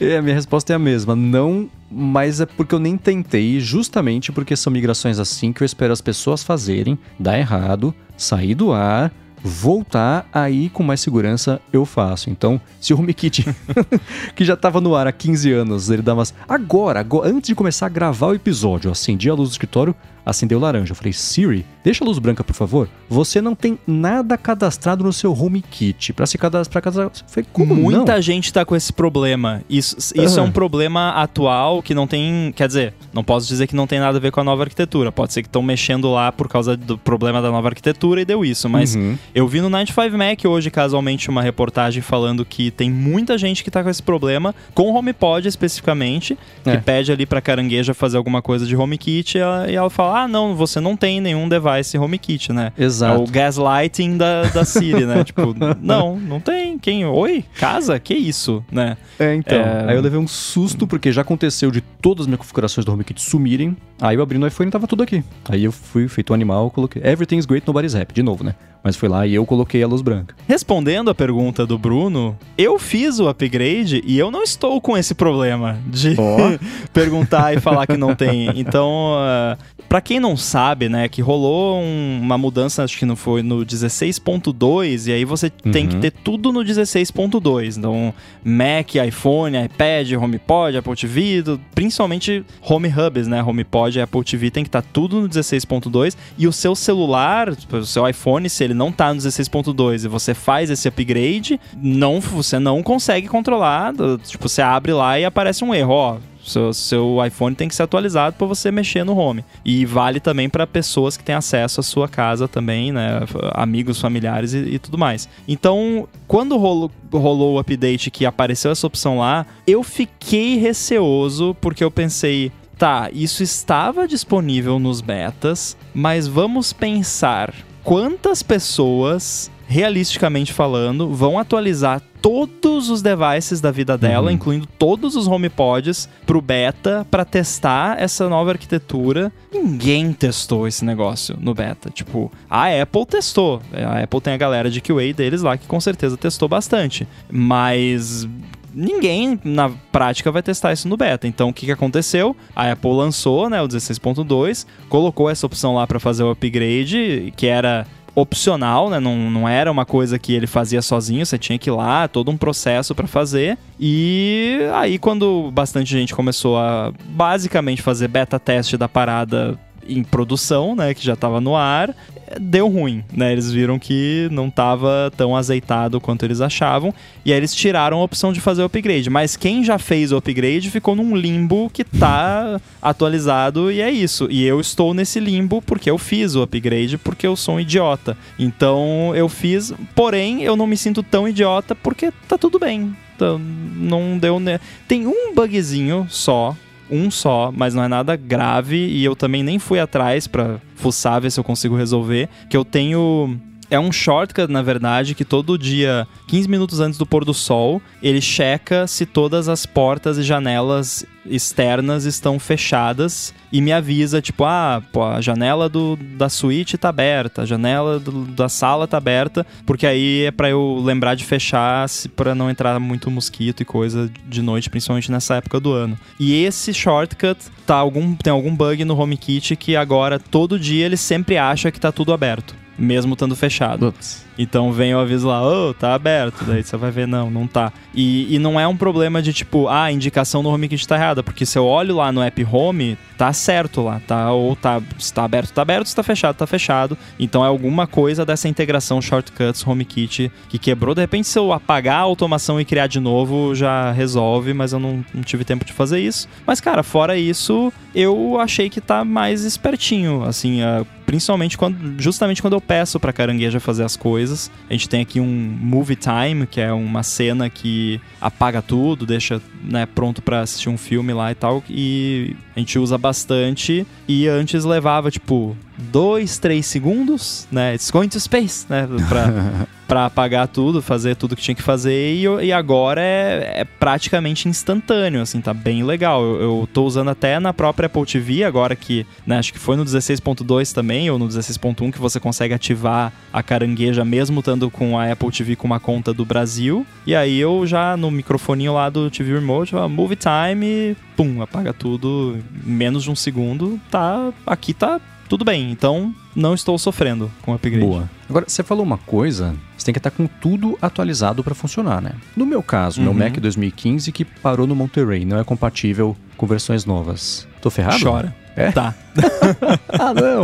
É, a minha resposta é a mesma. Não, mas é porque eu nem tentei, justamente porque são migrações assim que eu espero as pessoas fazerem, dar errado, sair do ar, voltar, aí com mais segurança eu faço. Então, se o HomeKit, que já tava no ar há 15 anos, ele dá umas... Agora, agora, antes de começar a gravar o episódio, eu acendi a luz do escritório, acendeu laranja. Eu falei, Siri, deixa a luz branca, por favor. Você não tem nada cadastrado no seu HomeKit. Pra se cadastrar. Eu falei, como Muita não? gente tá com esse problema. Isso, isso é Aham. um problema atual que não tem. Quer dizer, não posso dizer que não tem nada a ver com a nova arquitetura. Pode ser que estão mexendo lá por causa do problema da nova arquitetura e deu isso. Mas Uhum. eu vi no 95 Mac hoje, casualmente, uma reportagem falando que tem muita gente que tá com esse problema, com o HomePod especificamente, que É. pede ali pra carangueja fazer alguma coisa de HomeKit e ela, e ela fala: ah, não, você não tem nenhum device HomeKit, né? É Exato. o gaslighting da, da Siri, né? tipo, não, não tem. quem? Quem? Oi? Casa? Que isso, né? É, então. É... Aí eu levei um susto, porque já aconteceu de todas as minhas configurações do HomeKit sumirem. Aí eu abri no iPhone e tava tudo aqui. Aí eu fui feito um animal, coloquei. Everything's great, nobody's happy. De novo, né? Mas foi lá e eu coloquei a luz branca. Respondendo a pergunta do Bruno, eu fiz o upgrade e eu não estou com esse problema de oh. perguntar e falar que não tem. Então, uh, para quem não sabe, né, que rolou um, uma mudança, acho que não foi no 16.2 e aí você uhum. tem que ter tudo no 16.2. Então, Mac, iPhone, iPad, HomePod, Apple TV, principalmente Home Hubs, né, HomePod e Apple TV tem que estar tá tudo no 16.2 e o seu celular, o seu iPhone, se ele não tá no 16.2 e você faz esse upgrade, não, você não consegue controlar. Tipo, você abre lá e aparece um erro, ó. Seu, seu iPhone tem que ser atualizado para você mexer no home. E vale também para pessoas que têm acesso à sua casa também, né? Amigos, familiares e, e tudo mais. Então, quando rolou, rolou o update que apareceu essa opção lá, eu fiquei receoso porque eu pensei, tá, isso estava disponível nos betas, mas vamos pensar quantas pessoas, realisticamente falando, vão atualizar todos os devices da vida dela, uhum. incluindo todos os HomePods, pro beta para testar essa nova arquitetura. Ninguém testou esse negócio no beta. Tipo, a Apple testou. A Apple tem a galera de QA deles lá que com certeza testou bastante. Mas ninguém na prática vai testar isso no beta. Então o que, que aconteceu? A Apple lançou né, o 16.2, colocou essa opção lá para fazer o upgrade, que era opcional, né? Não, não era uma coisa que ele fazia sozinho, você tinha que ir lá, todo um processo para fazer. E aí, quando bastante gente começou a basicamente fazer beta teste da parada em produção, né, que já estava no ar, deu ruim, né? Eles viram que não estava tão azeitado quanto eles achavam, e aí eles tiraram a opção de fazer o upgrade. Mas quem já fez o upgrade ficou num limbo que tá atualizado e é isso. E eu estou nesse limbo porque eu fiz o upgrade porque eu sou um idiota. Então eu fiz, porém eu não me sinto tão idiota porque tá tudo bem. Então, não deu. Ne... Tem um bugzinho só um só, mas não é nada grave e eu também nem fui atrás para fuçar ver se eu consigo resolver, que eu tenho é um shortcut, na verdade, que todo dia, 15 minutos antes do pôr do sol, ele checa se todas as portas e janelas externas estão fechadas e me avisa, tipo, ah, pô, a janela do, da suíte tá aberta, a janela do, da sala tá aberta, porque aí é para eu lembrar de fechar para não entrar muito mosquito e coisa de noite, principalmente nessa época do ano. E esse shortcut tá algum, tem algum bug no HomeKit que agora todo dia ele sempre acha que tá tudo aberto mesmo estando fechado. Ups. Então vem o aviso lá, ô, oh, tá aberto. Daí você vai ver, não, não tá. E, e não é um problema de tipo, ah, a indicação no HomeKit tá errada, porque se eu olho lá no app Home, tá certo lá, tá? Ou tá, se tá aberto, tá aberto, se tá fechado, tá fechado. Então é alguma coisa dessa integração Shortcuts HomeKit que quebrou. De repente, se eu apagar a automação e criar de novo, já resolve, mas eu não, não tive tempo de fazer isso. Mas, cara, fora isso, eu achei que tá mais espertinho, assim, uh, principalmente quando, justamente quando eu peço pra carangueja fazer as coisas. A gente tem aqui um movie time, que é uma cena que apaga tudo, deixa né, pronto para assistir um filme lá e tal. E a gente usa bastante. E antes levava, tipo, dois, três segundos, né? It's going to space, né? Pra, pra apagar tudo, fazer tudo que tinha que fazer. E, e agora é, é, praticamente instantâneo, assim, tá bem legal. Eu, eu tô usando até na própria Apple TV, agora que, né? Acho que foi no 16.2 também, ou no 16.1, que você consegue ativar a carangueja mesmo estando com a Apple TV com uma conta do Brasil. E aí eu já no microfoninho lá do TV Remote, Movie Time, pum, apaga tudo menos de um segundo. Tá. Aqui tá tudo bem. Então, não estou sofrendo com o upgrade. Boa. Agora, você falou uma coisa, você tem que estar com tudo atualizado para funcionar, né? No meu caso, uhum. meu Mac 2015 que parou no Monterey, não é compatível com versões novas. Tô ferrado? Chora. É? Tá. ah, não.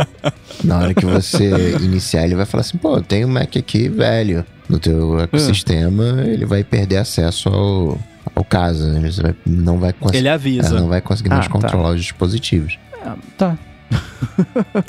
Na hora que você iniciar, ele vai falar assim, pô, tem um Mac aqui velho no teu ecossistema, uhum. ele vai perder acesso ao, ao caso, né? Ele vai, não vai conseguir. Ele avisa. É, não vai conseguir mais ah, tá. controlar tá. os dispositivos. Ah, tá.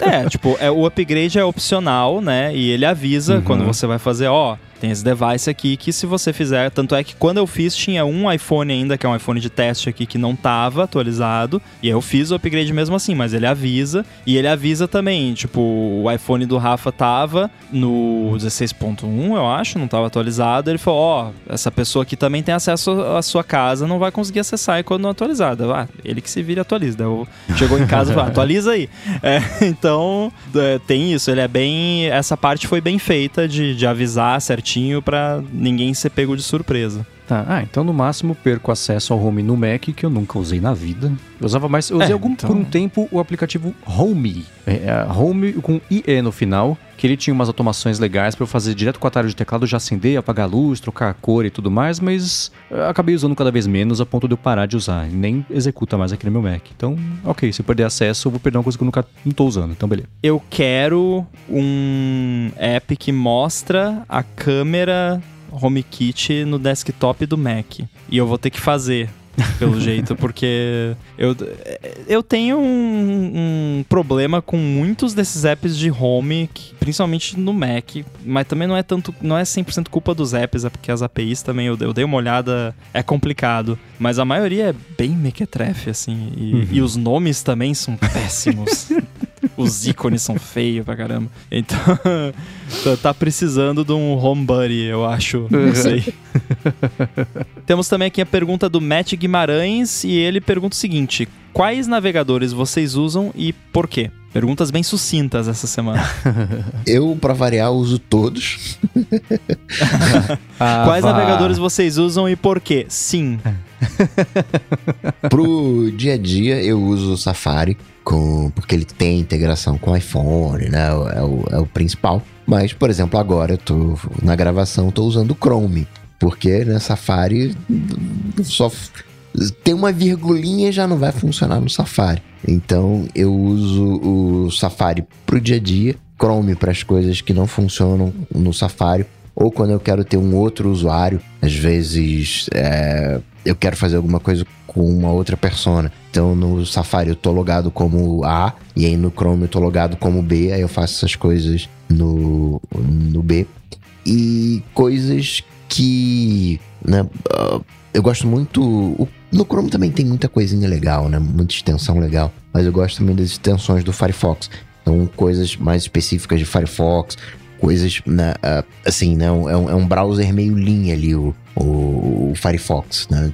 É, tipo, é, o upgrade é opcional, né? E ele avisa uhum. quando você vai fazer, ó, tem esse device aqui que se você fizer, tanto é que quando eu fiz tinha um iPhone ainda, que é um iPhone de teste aqui que não tava atualizado, e eu fiz o upgrade mesmo assim, mas ele avisa, e ele avisa também, tipo, o iPhone do Rafa tava no 16.1, eu acho, não tava atualizado, ele falou, ó, oh, essa pessoa aqui também tem acesso à sua casa, não vai conseguir acessar quando não atualizada. Ah, ele que se vira atualiza. Eu, chegou em casa e falou, atualiza aí. É, então, é, tem isso, ele é bem, essa parte foi bem feita de, de avisar certinho para ninguém ser pego de surpresa. Tá, ah, então no máximo perco acesso ao Home no Mac, que eu nunca usei na vida. Eu usava mais, eu usei é, algum, então... por um tempo o aplicativo Home, é, é, Home com IE no final, que ele tinha umas automações legais para eu fazer direto com o atalho de teclado, já acender, apagar a luz, trocar a cor e tudo mais, mas acabei usando cada vez menos a ponto de eu parar de usar. Nem executa mais aqui no meu Mac. Então, ok, se eu perder acesso, eu vou perder uma coisa que eu nunca não tô usando. Então, beleza. Eu quero um app que mostra a câmera HomeKit no desktop do Mac. E eu vou ter que fazer pelo jeito, porque eu, eu tenho um, um, problema com muitos desses apps de home, que, principalmente no Mac, mas também não é tanto, não é 100% culpa dos apps, é porque as APIs também, eu, eu dei uma olhada, é complicado, mas a maioria é bem mequetrefe, assim, e, uhum. e os nomes também são péssimos. Os ícones são feios pra caramba. Então, tá precisando de um home buddy, eu acho. Não sei. Temos também aqui a pergunta do Matt Guimarães e ele pergunta o seguinte: Quais navegadores vocês usam e por quê? Perguntas bem sucintas essa semana. Eu, para variar, uso todos. ah, Quais vá. navegadores vocês usam e por quê? Sim. Pro dia a dia, eu uso o Safari com, porque ele tem integração com o iPhone, né? É o, é o principal. Mas, por exemplo, agora eu tô na gravação, tô usando o Chrome. Porque né, Safari só tem uma virgulinha já não vai funcionar no Safari. Então eu uso o Safari pro dia a dia, Chrome para as coisas que não funcionam no Safari, ou quando eu quero ter um outro usuário, às vezes é, eu quero fazer alguma coisa com uma outra persona. Então no Safari eu tô logado como A, e aí no Chrome eu tô logado como B, aí eu faço essas coisas no, no B. E coisas que. Né, uh, eu gosto muito. No Chrome também tem muita coisinha legal, né? Muita extensão legal. Mas eu gosto também das extensões do Firefox. Então, coisas mais específicas de Firefox, coisas, né, uh, assim, né, é um, é um browser meio linha ali, o, o, o Firefox, né?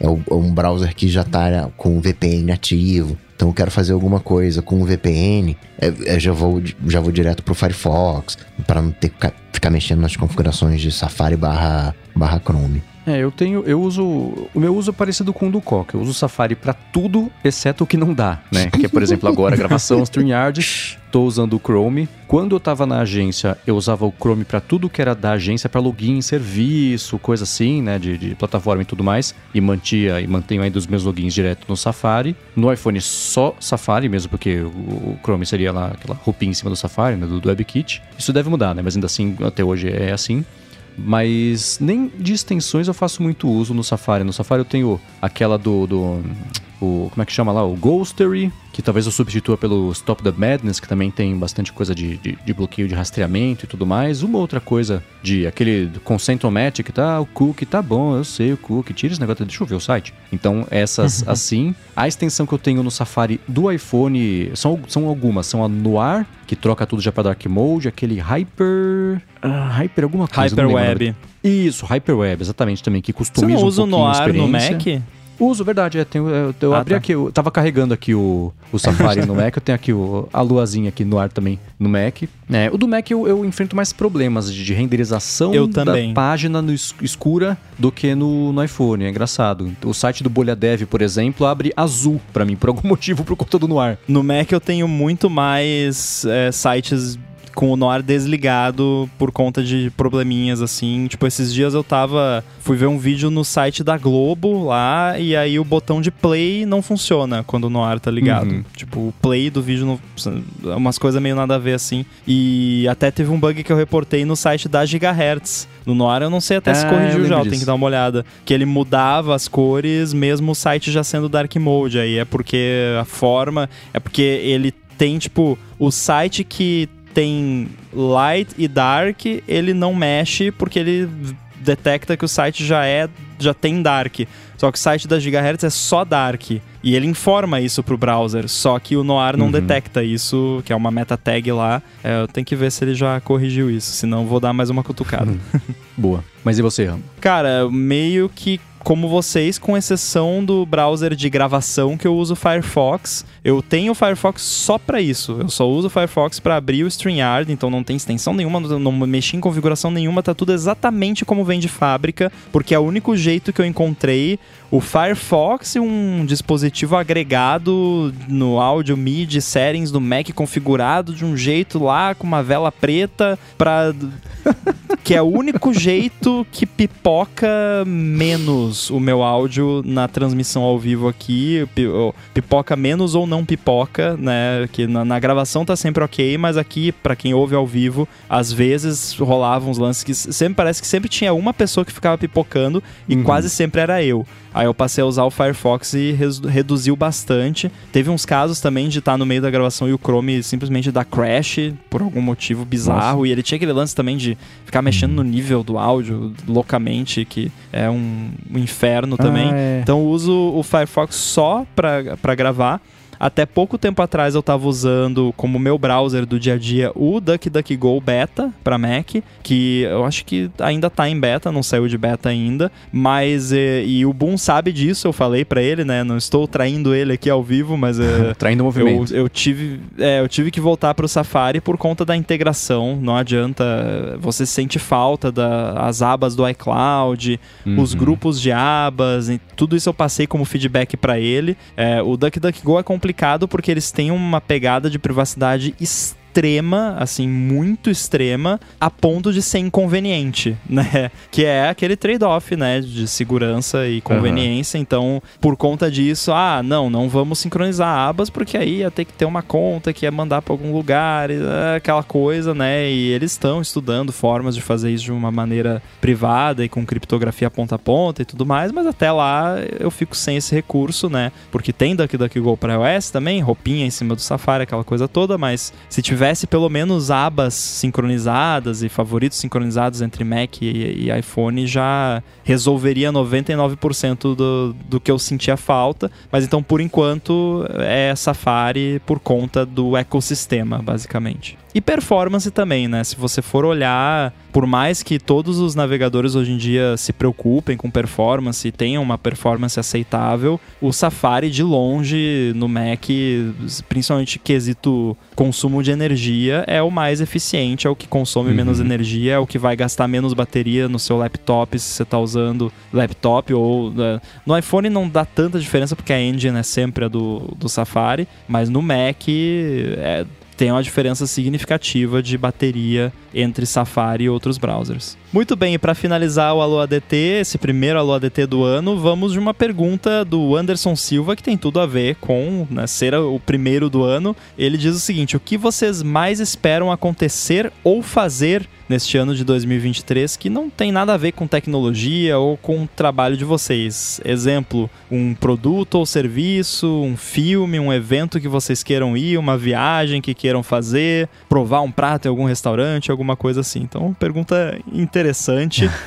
É, é um browser que já está com o VPN ativo. Então eu quero fazer alguma coisa com o VPN, é, é, já, vou, já vou direto pro Firefox, para não ter que ficar mexendo nas configurações de Safari barra, barra Chrome. É, eu tenho, eu uso, o meu uso é parecido com o do Coca. Eu uso o Safari para tudo, exceto o que não dá, né? Que é, por exemplo, agora a gravação StreamYard, tô usando o Chrome. Quando eu tava na agência, eu usava o Chrome para tudo que era da agência, para login serviço, coisa assim, né, de, de, plataforma e tudo mais, e mantia e mantenho ainda os meus logins direto no Safari. No iPhone só Safari mesmo, porque o, o Chrome seria lá aquela roupinha em cima do Safari, né, do, do WebKit. Isso deve mudar, né, mas ainda assim até hoje é assim. Mas nem de extensões eu faço muito uso no Safari. No Safari eu tenho aquela do. do o, como é que chama lá? O Ghostery, que talvez eu substitua pelo Stop the Madness, que também tem bastante coisa de, de, de bloqueio de rastreamento e tudo mais. Uma outra coisa de aquele Consentomatic, tá? O cookie tá bom, eu sei o cookie, tira esse negócio, deixa eu ver o site. Então, essas assim. A extensão que eu tenho no Safari do iPhone são, são algumas. São a Noir, que troca tudo já para Dark Mode, aquele Hyper. Uh, Hyper alguma coisa. Hyperweb. Isso, Hyperweb, exatamente também, que customiza Você não usa um o Noir no Mac? Uso, verdade. É, tenho, eu, eu ah, abri tá. aqui, eu tava carregando aqui o, o Safari no Mac, eu tenho aqui o, a luazinha aqui no ar também no Mac. É, o do Mac eu, eu enfrento mais problemas de, de renderização da página no escura do que no, no iPhone. É engraçado. O site do Bolha Dev, por exemplo, abre azul para mim, por algum motivo, por conta do Noir. No Mac eu tenho muito mais é, sites com o Noir desligado por conta de probleminhas assim. Tipo, esses dias eu tava. Fui ver um vídeo no site da Globo lá, e aí o botão de play não funciona quando o Noir tá ligado. Uhum. Tipo, o play do vídeo, não, umas coisas meio nada a ver assim. E até teve um bug que eu reportei no site da Gigahertz. No Noir eu não sei até ah, se corrigiu já, tem que dar uma olhada. Que ele mudava as cores, mesmo o site já sendo Dark Mode. Aí é porque a forma. É porque ele tem, tipo, o site que tem light e dark, ele não mexe porque ele detecta que o site já é já tem dark. Só que o site da Gigahertz é só dark. E ele informa isso pro browser. Só que o Noir não uhum. detecta isso, que é uma meta tag lá. É, eu tenho que ver se ele já corrigiu isso. Senão vou dar mais uma cutucada. Uhum. Boa. Mas e você, Rambo? Cara, meio que como vocês, com exceção do browser de gravação que eu uso Firefox. Eu tenho o Firefox só para isso. Eu só uso o Firefox para abrir o StreamYard, então não tem extensão nenhuma, não mexi em configuração nenhuma, tá tudo exatamente como vem de fábrica, porque é o único jeito que eu encontrei o Firefox e um dispositivo agregado no áudio MIDI settings do Mac configurado de um jeito lá com uma vela preta para que é o único jeito que pipoca menos o meu áudio na transmissão ao vivo aqui, pipoca menos ou não pipoca, né? Que na, na gravação tá sempre ok, mas aqui para quem ouve ao vivo, às vezes rolavam uns lances que sempre parece que sempre tinha uma pessoa que ficava pipocando e uhum. quase sempre era eu. Aí eu passei a usar o Firefox e reduziu bastante. Teve uns casos também de estar no meio da gravação e o Chrome simplesmente dar crash por algum motivo bizarro. Nossa. E ele tinha aquele lance também de ficar mexendo no nível do áudio loucamente, que é um, um inferno também. Ah, é. Então eu uso o Firefox só para gravar. Até pouco tempo atrás eu estava usando como meu browser do dia a dia o DuckDuckGo Beta para Mac, que eu acho que ainda está em beta, não saiu de beta ainda, mas e, e o Boom sabe disso, eu falei para ele, né? Não estou traindo ele aqui ao vivo, mas traindo o movimento. Eu, eu tive, é, eu tive que voltar para o Safari por conta da integração. Não adianta, você sente falta das abas do iCloud, uhum. os grupos de abas, tudo isso eu passei como feedback para ele. É, o DuckDuckGo é complicado complicado porque eles têm uma pegada de privacidade extrema extrema, assim, muito extrema, a ponto de ser inconveniente, né? Que é aquele trade-off, né? De segurança e conveniência. Uhum. Então, por conta disso, ah, não, não vamos sincronizar abas, porque aí ia ter que ter uma conta que ia mandar para algum lugar, é, aquela coisa, né? E eles estão estudando formas de fazer isso de uma maneira privada e com criptografia ponta a ponta e tudo mais, mas até lá eu fico sem esse recurso, né? Porque tem DuckDuckGo para iOS também, roupinha em cima do Safari, aquela coisa toda, mas se tiver tivesse pelo menos abas sincronizadas e favoritos sincronizados entre Mac e, e iPhone, já resolveria 99% do, do que eu sentia falta. Mas então, por enquanto, é Safari por conta do ecossistema, basicamente. E performance também, né? Se você for olhar, por mais que todos os navegadores hoje em dia se preocupem com performance e tenham uma performance aceitável, o Safari de longe no Mac, principalmente quesito consumo de energia, é o mais eficiente, é o que consome uhum. menos energia, é o que vai gastar menos bateria no seu laptop se você está usando laptop ou uh, no iPhone não dá tanta diferença porque a engine é sempre a do, do Safari, mas no Mac é tem uma diferença significativa de bateria entre Safari e outros browsers. Muito bem, e para finalizar o Alô ADT, esse primeiro Alô ADT do ano, vamos de uma pergunta do Anderson Silva que tem tudo a ver com né, ser o primeiro do ano. Ele diz o seguinte: o que vocês mais esperam acontecer ou fazer neste ano de 2023 que não tem nada a ver com tecnologia ou com o trabalho de vocês. Exemplo, um produto ou serviço, um filme, um evento que vocês queiram ir, uma viagem que queiram fazer, provar um prato em algum restaurante, alguma coisa assim. Então, pergunta interessante.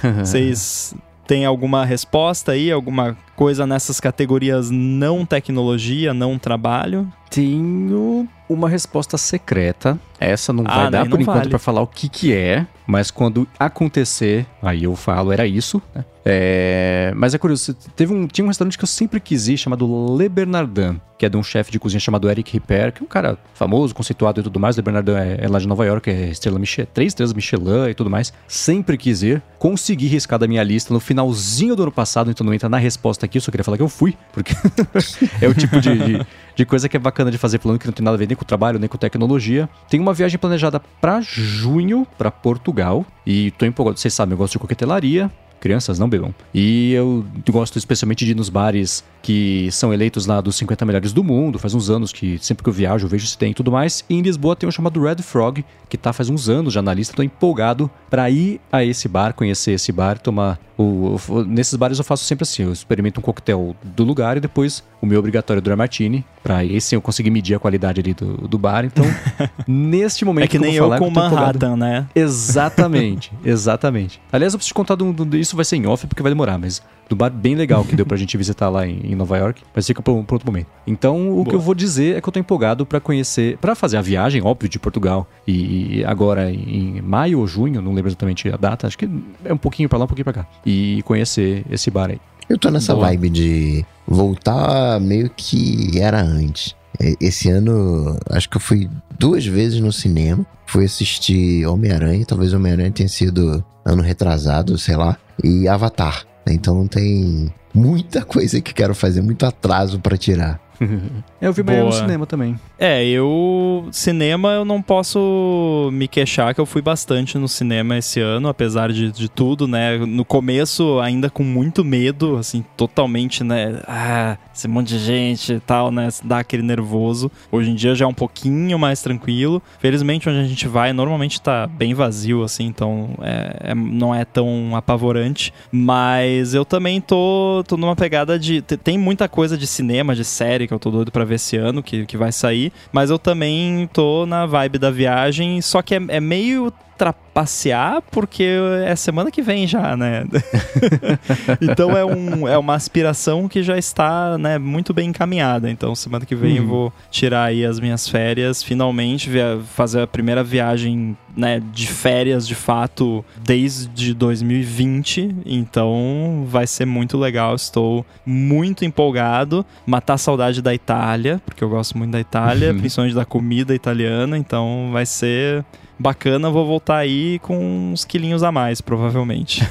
vocês têm alguma resposta aí, alguma coisa nessas categorias não tecnologia, não trabalho? Tenho uma resposta secreta. Essa não ah, vai dar por enquanto vale. para falar o que que é, mas quando acontecer, aí eu falo, era isso, né? É, mas é curioso, teve um, tinha um restaurante que eu sempre quis ir, chamado Le Bernardin, que é de um chefe de cozinha chamado Eric Ripper, que é um cara famoso, conceituado e tudo mais. Le Bernardin é, é lá de Nova York, é estrela Michelin, três estrelas Michelin e tudo mais. Sempre quis ir, consegui riscar da minha lista no finalzinho do ano passado, então não entra na resposta aqui, eu só queria falar que eu fui, porque é o tipo de, de, de, coisa que é bacana de fazer plano que não tem nada a ver nem com trabalho, nem com tecnologia. Tem uma viagem planejada para junho, para Portugal, e tô empolgado. Vocês sabem, eu gosto de coquetelaria. Crianças, não bebam. E eu gosto especialmente de ir nos bares que são eleitos lá dos 50 melhores do mundo. Faz uns anos que sempre que eu viajo eu vejo se tem e tudo mais. E em Lisboa tem um chamado Red Frog, que tá faz uns anos já na lista. Tô empolgado para ir a esse bar, conhecer esse bar, tomar o, o, nesses bares eu faço sempre assim, eu experimento um coquetel do lugar e depois o meu obrigatório Dry Martini, pra esse eu conseguir medir a qualidade ali do, do bar. Então, neste momento É que nem eu, eu com eu tô empolgado. Manhattan, né? Exatamente, exatamente. Aliás, eu preciso te contar do, do- isso vai ser em off porque vai demorar, mas do bar bem legal que deu pra gente visitar lá em, em Nova York, mas fica pra, um- pra outro momento. Então, o que Boa. eu vou dizer é que eu tô empolgado pra conhecer, pra fazer a viagem, óbvio, de Portugal e, e agora em maio ou junho, não lembro exatamente a data, acho que é um pouquinho pra lá, um pouquinho pra cá, e conhecer esse bar aí. Eu tô nessa Boa. vibe de voltar meio que era antes. Esse ano, acho que eu fui duas vezes no cinema. Fui assistir Homem-Aranha, talvez Homem-Aranha tenha sido ano retrasado, sei lá, e Avatar. Então tem muita coisa que quero fazer, muito atraso pra tirar. Eu vi Baiano no Boa. cinema também. É, eu. Cinema eu não posso me queixar que eu fui bastante no cinema esse ano, apesar de, de tudo, né? No começo, ainda com muito medo, assim, totalmente, né? Ah, esse monte de gente e tal, né? Dá aquele nervoso. Hoje em dia já é um pouquinho mais tranquilo. Felizmente, onde a gente vai, normalmente tá bem vazio, assim, então é, é- não é tão apavorante. Mas eu também tô, tô numa pegada de. te- Tem muita coisa de cinema, de série que eu tô doido pra ver esse ano, que, que vai sair. Mas eu também tô na vibe da viagem, só que é, é meio trapacear, porque é semana que vem já, né? então é, um, é uma aspiração que já está né, muito bem encaminhada. Então semana que vem eu Uhum. vou tirar aí as minhas férias, finalmente fazer a primeira viagem né, de férias de fato desde 2020. Então vai ser muito legal. Estou muito empolgado. Matar a saudade da Itália, porque eu gosto muito da Itália, Uhum. principalmente da comida italiana. Então vai ser bacana. Vou voltar aí com uns quilinhos a mais, provavelmente.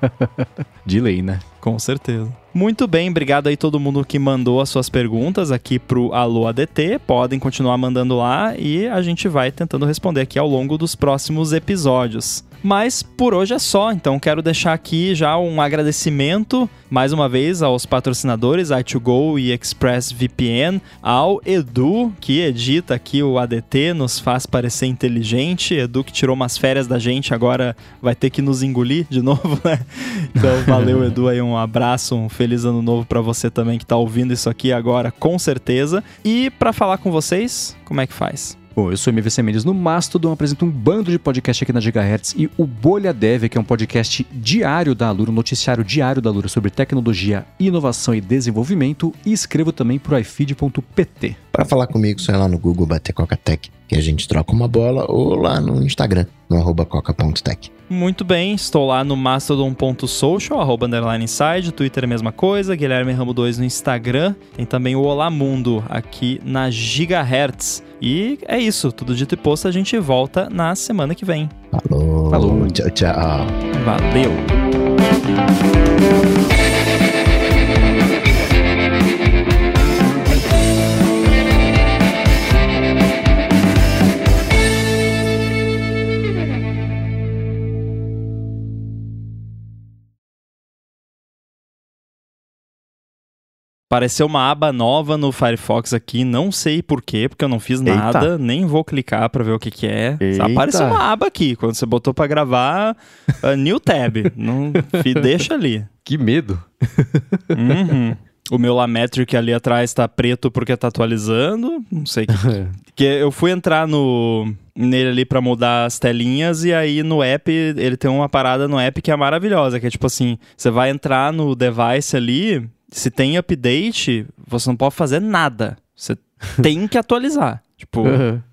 De lei, né? Com certeza. Muito bem, obrigado aí todo mundo que mandou as suas perguntas aqui pro Alô ADT. Podem continuar mandando lá e a gente vai tentando responder aqui ao longo dos próximos episódios. Mas por hoje é só, então quero deixar aqui já um agradecimento mais uma vez aos patrocinadores i2Go e ExpressVPN, ao Edu que edita aqui o ADT, nos faz parecer inteligente, Edu que tirou umas férias da gente, agora vai ter que nos engolir de novo, né? Então valeu Edu aí, um abraço, um feliz ano novo pra você também que tá ouvindo isso aqui agora, com certeza. E pra falar com vocês, como é que faz? Bom, eu sou MVC Mendes no Mastodon, apresento um bando de podcast aqui na Gigahertz e o Bolha Dev, que é um podcast diário da Alura, um noticiário diário da Alura sobre tecnologia, inovação e desenvolvimento. E escrevo também pro ifeed.pt. Pra falar comigo, só ir lá no Google bater Coca-Tech, que a gente troca uma bola, ou lá no Instagram, no arroba coca.tech. Muito bem, estou lá no mastodon.social, arroba underline inside, Twitter é a mesma coisa, Guilherme Ramo 2 no Instagram, tem também o Olá Mundo aqui na Gigahertz. E é isso, tudo dito e posto, a gente volta na semana que vem. Falou. Falou. Tchau, tchau. Valeu! Apareceu uma aba nova no Firefox aqui, não sei porquê, porque eu não fiz Eita. nada, nem vou clicar pra ver o que que é. Eita. Apareceu uma aba aqui, quando você botou pra gravar, uh, new tab, não, deixa ali. Que medo! Uhum. O meu Lametric ali atrás tá preto porque tá atualizando, não sei que que eu fui entrar no nele ali pra mudar as telinhas e aí no app ele tem uma parada no app que é maravilhosa, que é tipo assim, você vai entrar no device ali, se tem update, você não pode fazer nada. Você tem que atualizar. Tipo,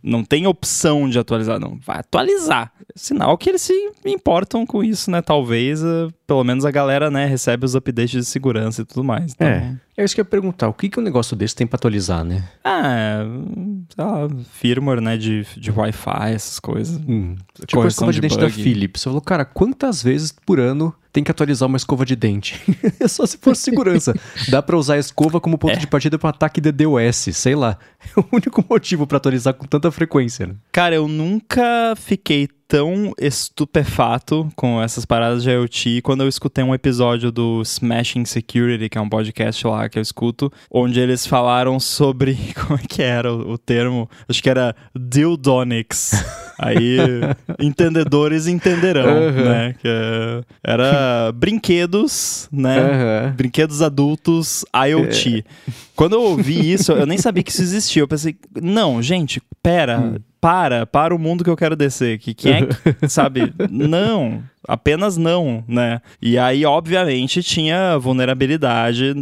não tem opção de atualizar, não. Vai atualizar. Sinal que eles se importam com isso, né? Talvez, eh, pelo menos a galera, né, recebe os updates de segurança e tudo mais. Então, É. É isso que eu ia perguntar. O que, que um negócio desse tem pra atualizar, né? Ah, sei lá, firmware, né, de, de Wi-Fi, essas coisas. Hum. Tipo a escova de, de dente da bug. Philips. Você falou, cara, quantas vezes por ano tem que atualizar uma escova de dente? é só se for segurança. Dá pra usar a escova como ponto É. de partida pra um ataque DDoS, sei lá. É o único motivo pra atualizar com tanta frequência, né? Cara, eu nunca fiquei tão estupefato com essas paradas de IoT quando eu escutei um episódio do Smashing Security, que é um podcast lá que eu escuto, onde eles falaram sobre. Como é que era o, o termo? Acho que era Dildonics. Aí, entendedores entenderão, uhum. né? Que é, era brinquedos, né? Uhum. Brinquedos adultos IoT. É. Quando eu ouvi isso, eu nem sabia que isso existia. Eu pensei, não, gente, pera. Hum para, para o mundo que eu quero descer. Que quem é sabe? Não, apenas não, né? E aí, obviamente, tinha vulnerabilidade,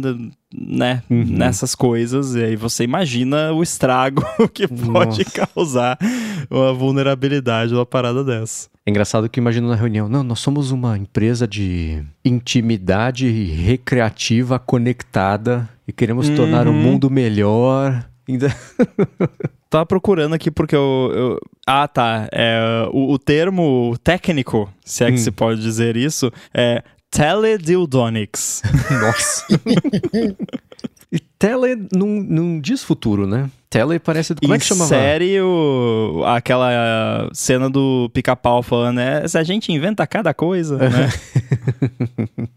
né? Uhum. Nessas coisas. E aí você imagina o estrago que pode Nossa. causar uma vulnerabilidade uma parada dessa. É engraçado que imagino na reunião, não, nós somos uma empresa de intimidade recreativa conectada e queremos uhum. tornar o uhum. mundo melhor. Ainda. Tava procurando aqui porque eu. eu... Ah, tá. É, o, o, termo técnico, se é que hum. se pode dizer isso, é teledildonics. Nossa. tele não, diz futuro, né? Tele parece. Como é que chamava? série, o, aquela cena do pica-pau falando, né? Se a gente inventa cada coisa, né?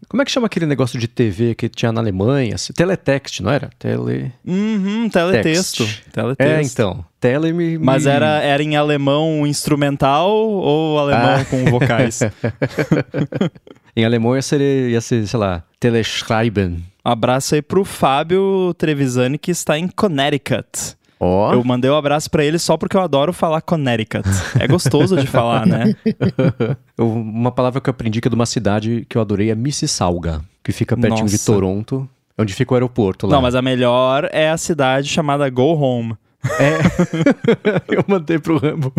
Como é que chama aquele negócio de TV que tinha na Alemanha? Teletext, não era? Tele. Uhum, teletexto. teletexto. É, então. Tele me... Mas era, era em alemão instrumental ou alemão ah. com vocais? em alemão ia ser, ia ser, sei lá, teleschreiben. Abraço aí pro Fábio Trevisani que está em Connecticut. Oh. Eu mandei um abraço para ele só porque eu adoro falar Connecticut. É gostoso de falar, né? uma palavra que eu aprendi que é de uma cidade que eu adorei é Mississauga, que fica pertinho Nossa. de Toronto, onde fica o aeroporto lá. Não, mas a melhor é a cidade chamada Go Home. É. eu mandei pro Rambo.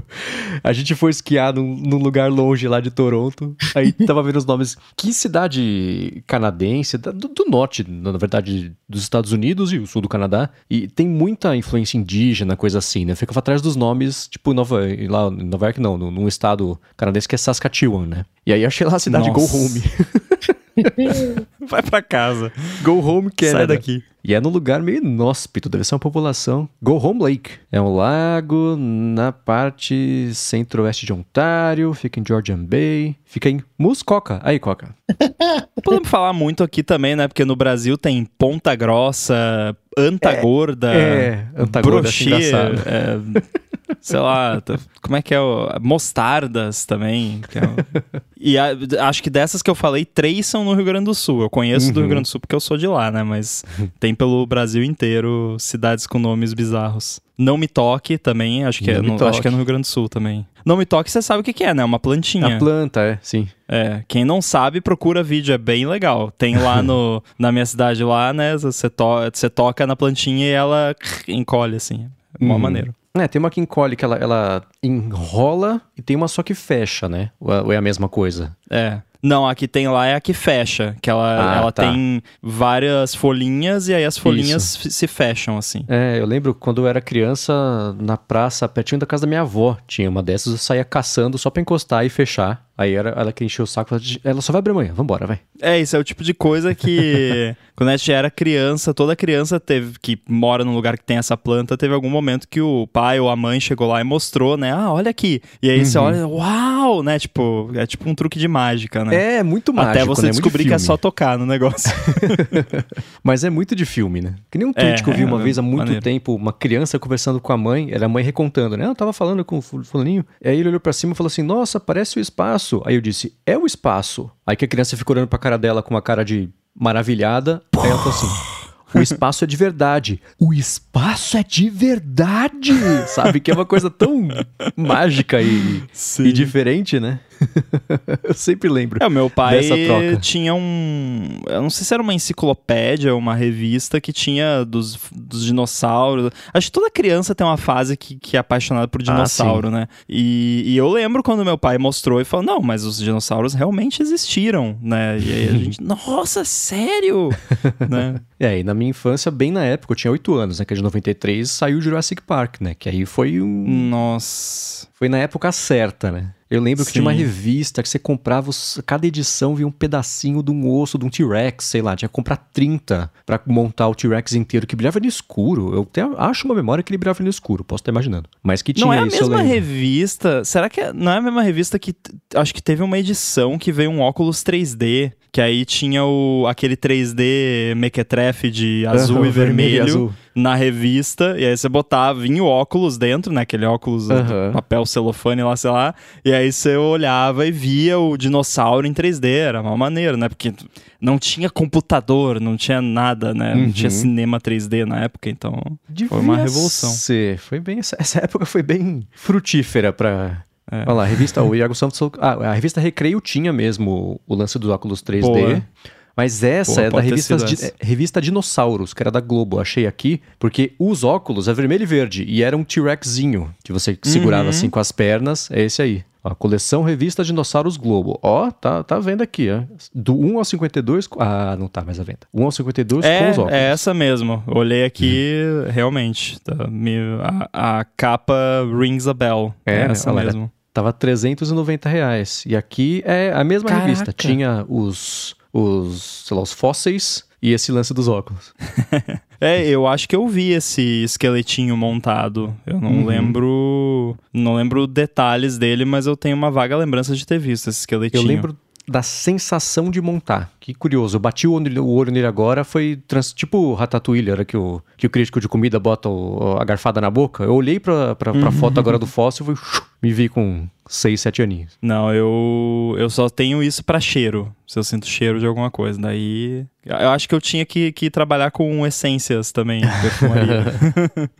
A gente foi esquiar num, num, lugar longe lá de Toronto. Aí tava vendo os nomes. Que cidade canadense, do, do, norte, na verdade, dos Estados Unidos e o sul do Canadá. E tem muita influência indígena, coisa assim, né? Ficava atrás dos nomes, tipo, Nova, lá, Nova York não, num estado canadense que é Saskatchewan, né? E aí achei lá a cidade Nossa. Go Home. Vai pra casa. Go Home Canada. Sai daqui. E é num lugar meio inóspito, deve ser uma população. Go Home Lake. É um lago na parte centro-oeste de Ontário, fica em Georgian Bay, fica em Muskoka. Aí, Coca. Podemos falar muito aqui também, né? Porque no Brasil tem Ponta Grossa, Antagorda, é, é Antagorda, é, sei lá, como é que é o. Mostardas também. É o, e a, acho que dessas que eu falei, três são no Rio Grande do Sul. Eu conheço uhum. do Rio uhum. Grande do Sul porque eu sou de lá, né? Mas tem pelo Brasil inteiro cidades com nomes bizarros. Não Me Toque também, acho que, é no, acho que é no Rio Grande do Sul também. Não Me Toque, você sabe o que, que é, né? Uma plantinha. A planta, é, sim. É, quem não sabe, procura vídeo, é bem legal. Tem lá no, na minha cidade lá, né? Você, to, você toca na plantinha e ela encolhe, assim. É uma uhum. maneira. É, tem uma que encolhe que ela, ela enrola e tem uma só que fecha, né? Ou é a mesma coisa? É. Não, a que tem lá é a que fecha, que ela, ah, ela tá. tem várias folhinhas e aí as folhinhas se fecham assim. É, eu lembro quando eu era criança, na praça, pertinho da casa da minha avó, tinha uma dessas, eu saía caçando só pra encostar e fechar. Aí era, ela que encheu o saco, ela só vai abrir amanhã, vambora, vai. É, isso é o tipo de coisa que quando a gente era criança, toda criança teve que mora num lugar que tem essa planta, teve algum momento que o pai ou a mãe chegou lá e mostrou, né? Ah, olha aqui. E aí uhum. você olha, uau, né? Tipo, é tipo um truque de mágica, né? É, muito mágico. Até você né? descobrir que é só tocar no negócio. Mas é muito de filme, né? Que nem um tweet é, que eu vi é, uma vez há muito maneiro. tempo, uma criança conversando com a mãe, era a mãe recontando, né? Eu tava falando com o fulaninho, aí ele olhou para cima e falou assim: "Nossa, parece o espaço". Aí eu disse: "É o espaço". Aí que a criança ficou olhando pra cara dela com uma cara de maravilhada, aí ela falou assim: o espaço é de verdade. O espaço é de verdade! Sabe? Que é uma coisa tão mágica e, e diferente, né? eu sempre lembro. É, o meu pai tinha um. Eu não sei se era uma enciclopédia ou uma revista que tinha dos, dos dinossauros. Acho que toda criança tem uma fase que, que é apaixonada por ah, dinossauro, ah, né? E, e, eu lembro quando meu pai mostrou e falou: não, mas os dinossauros realmente existiram, né? E aí a gente, nossa, sério? né? É, e na minha infância, bem na época, eu tinha 8 anos, né? Que é de 93, saiu Jurassic Park, né? Que aí foi um. Nossa. Foi na época certa, né? Eu lembro que Sim. tinha uma revista que você comprava, os- cada edição vinha um pedacinho de um osso de um T-Rex, sei lá, tinha que comprar 30 pra montar o T-Rex inteiro, que brilhava no escuro. Eu até acho uma memória que ele brilhava no escuro, posso estar imaginando. Mas que tinha Não é a isso, mesma revista. Será que é- não é a mesma revista que. Acho que teve uma edição que veio um óculos 3D. Que aí tinha o, aquele 3D mequetrefe de azul Aham, e vermelho, azul. Na revista. E aí você botava, vinha o óculos dentro, né? Aquele óculos uh, Aham. papel celofane lá, sei lá. E aí você olhava e via o dinossauro em 3D. Era uma maneira, né? Porque não tinha computador, não tinha nada, né? Não Uhum. tinha cinema 3D na época, então. Devia Foi uma revolução. Ser. Foi bem, essa, época foi bem frutífera pra. É. Olha lá, a revista, o Iago Santos. Ah, a revista Recreio tinha mesmo o lance dos óculos 3D. Boa. Mas essa Boa, é da revista, essa. é, revista Dinossauros, que era da Globo. Achei aqui, porque os óculos é vermelho e verde. E era um T-Rexzinho, que você segurava Uhum. assim com as pernas. É esse aí. Ó, coleção Revista Dinossauros Globo. Ó, tá, tá vendo aqui, ó. Do 1 ao 52. co- Ah, não tá mais à venda. 1 ao 52 com os É, óculos. é essa mesmo. Olhei aqui, realmente. tá, me- a, a capa rings a bell. É, É, essa mesmo. Tava 390 reais. E aqui é a mesma Caraca. revista. Tinha os, os, sei lá, os fósseis e esse lance dos óculos. É, eu acho que eu vi esse esqueletinho montado. Eu não Uhum. lembro. Não lembro detalhes dele, mas eu tenho uma vaga lembrança de ter visto esse esqueletinho. Eu lembro da sensação de montar. Que curioso. Eu bati o olho, nele agora, foi trans- tipo o Ratatouille, a hora que o, que o crítico de comida bota o- a garfada na boca. Eu olhei pra, pra, pra foto agora do fóssil e me vi com 6, 7 aninhos. Não, eu, eu só tenho isso pra cheiro. Se eu sinto cheiro de alguma coisa. Daí. Eu acho que eu tinha que, que trabalhar com essências também.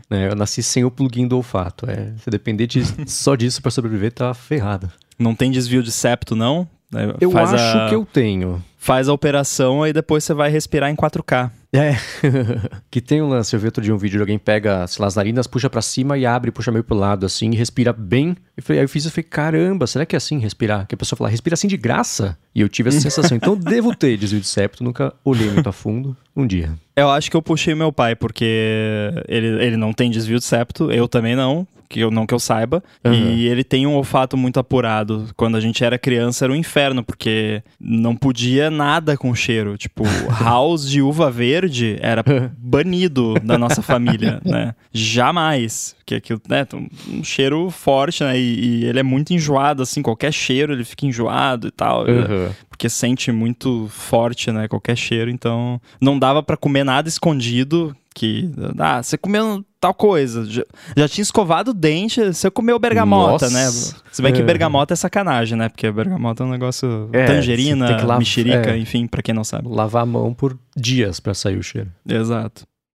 É, eu nasci sem o plugin do olfato. É, se depender de- só disso pra sobreviver, tá ferrado. não tem desvio de septo, não? É, Eu faz acho a- que eu tenho. faz a operação e depois você vai respirar em 4K. É. que tem um lance, eu vi outro dia um vídeo de alguém pega, sei lá, as narinas, puxa pra cima e abre, puxa meio pro lado, assim, e respira bem. Eu falei, aí eu fiz, eu falei, caramba, será que é assim respirar? Que a pessoa fala, respira assim de graça? E eu tive essa sensação. Então devo ter desvio de septo, nunca olhei muito a fundo. Um dia. Eu acho que eu puxei meu pai, porque ele, ele não tem desvio de septo, eu também não, que eu não que eu saiba. Uhum. E ele tem um olfato muito apurado. Quando a gente era criança era um inferno, porque não podia nada com cheiro. Tipo, house de uva verde era banido da nossa família, né? Jamais. Porque aquilo, né, um, um cheiro forte, né? E, e ele é muito enjoado, assim, qualquer cheiro ele fica enjoado e tal. Uhum. Porque sente muito forte, né? Qualquer cheiro. Então, não dava pra comer nada escondido. Que, ah, você comeu tal coisa. Já, já tinha escovado o dente, você comeu bergamota, Nossa. né? Se bem que É. bergamota é sacanagem, né? Porque bergamota é um negócio. É, tangerina, mexerica, é. enfim, pra quem não sabe. Lavar a mão por dias pra sair o cheiro. Exato.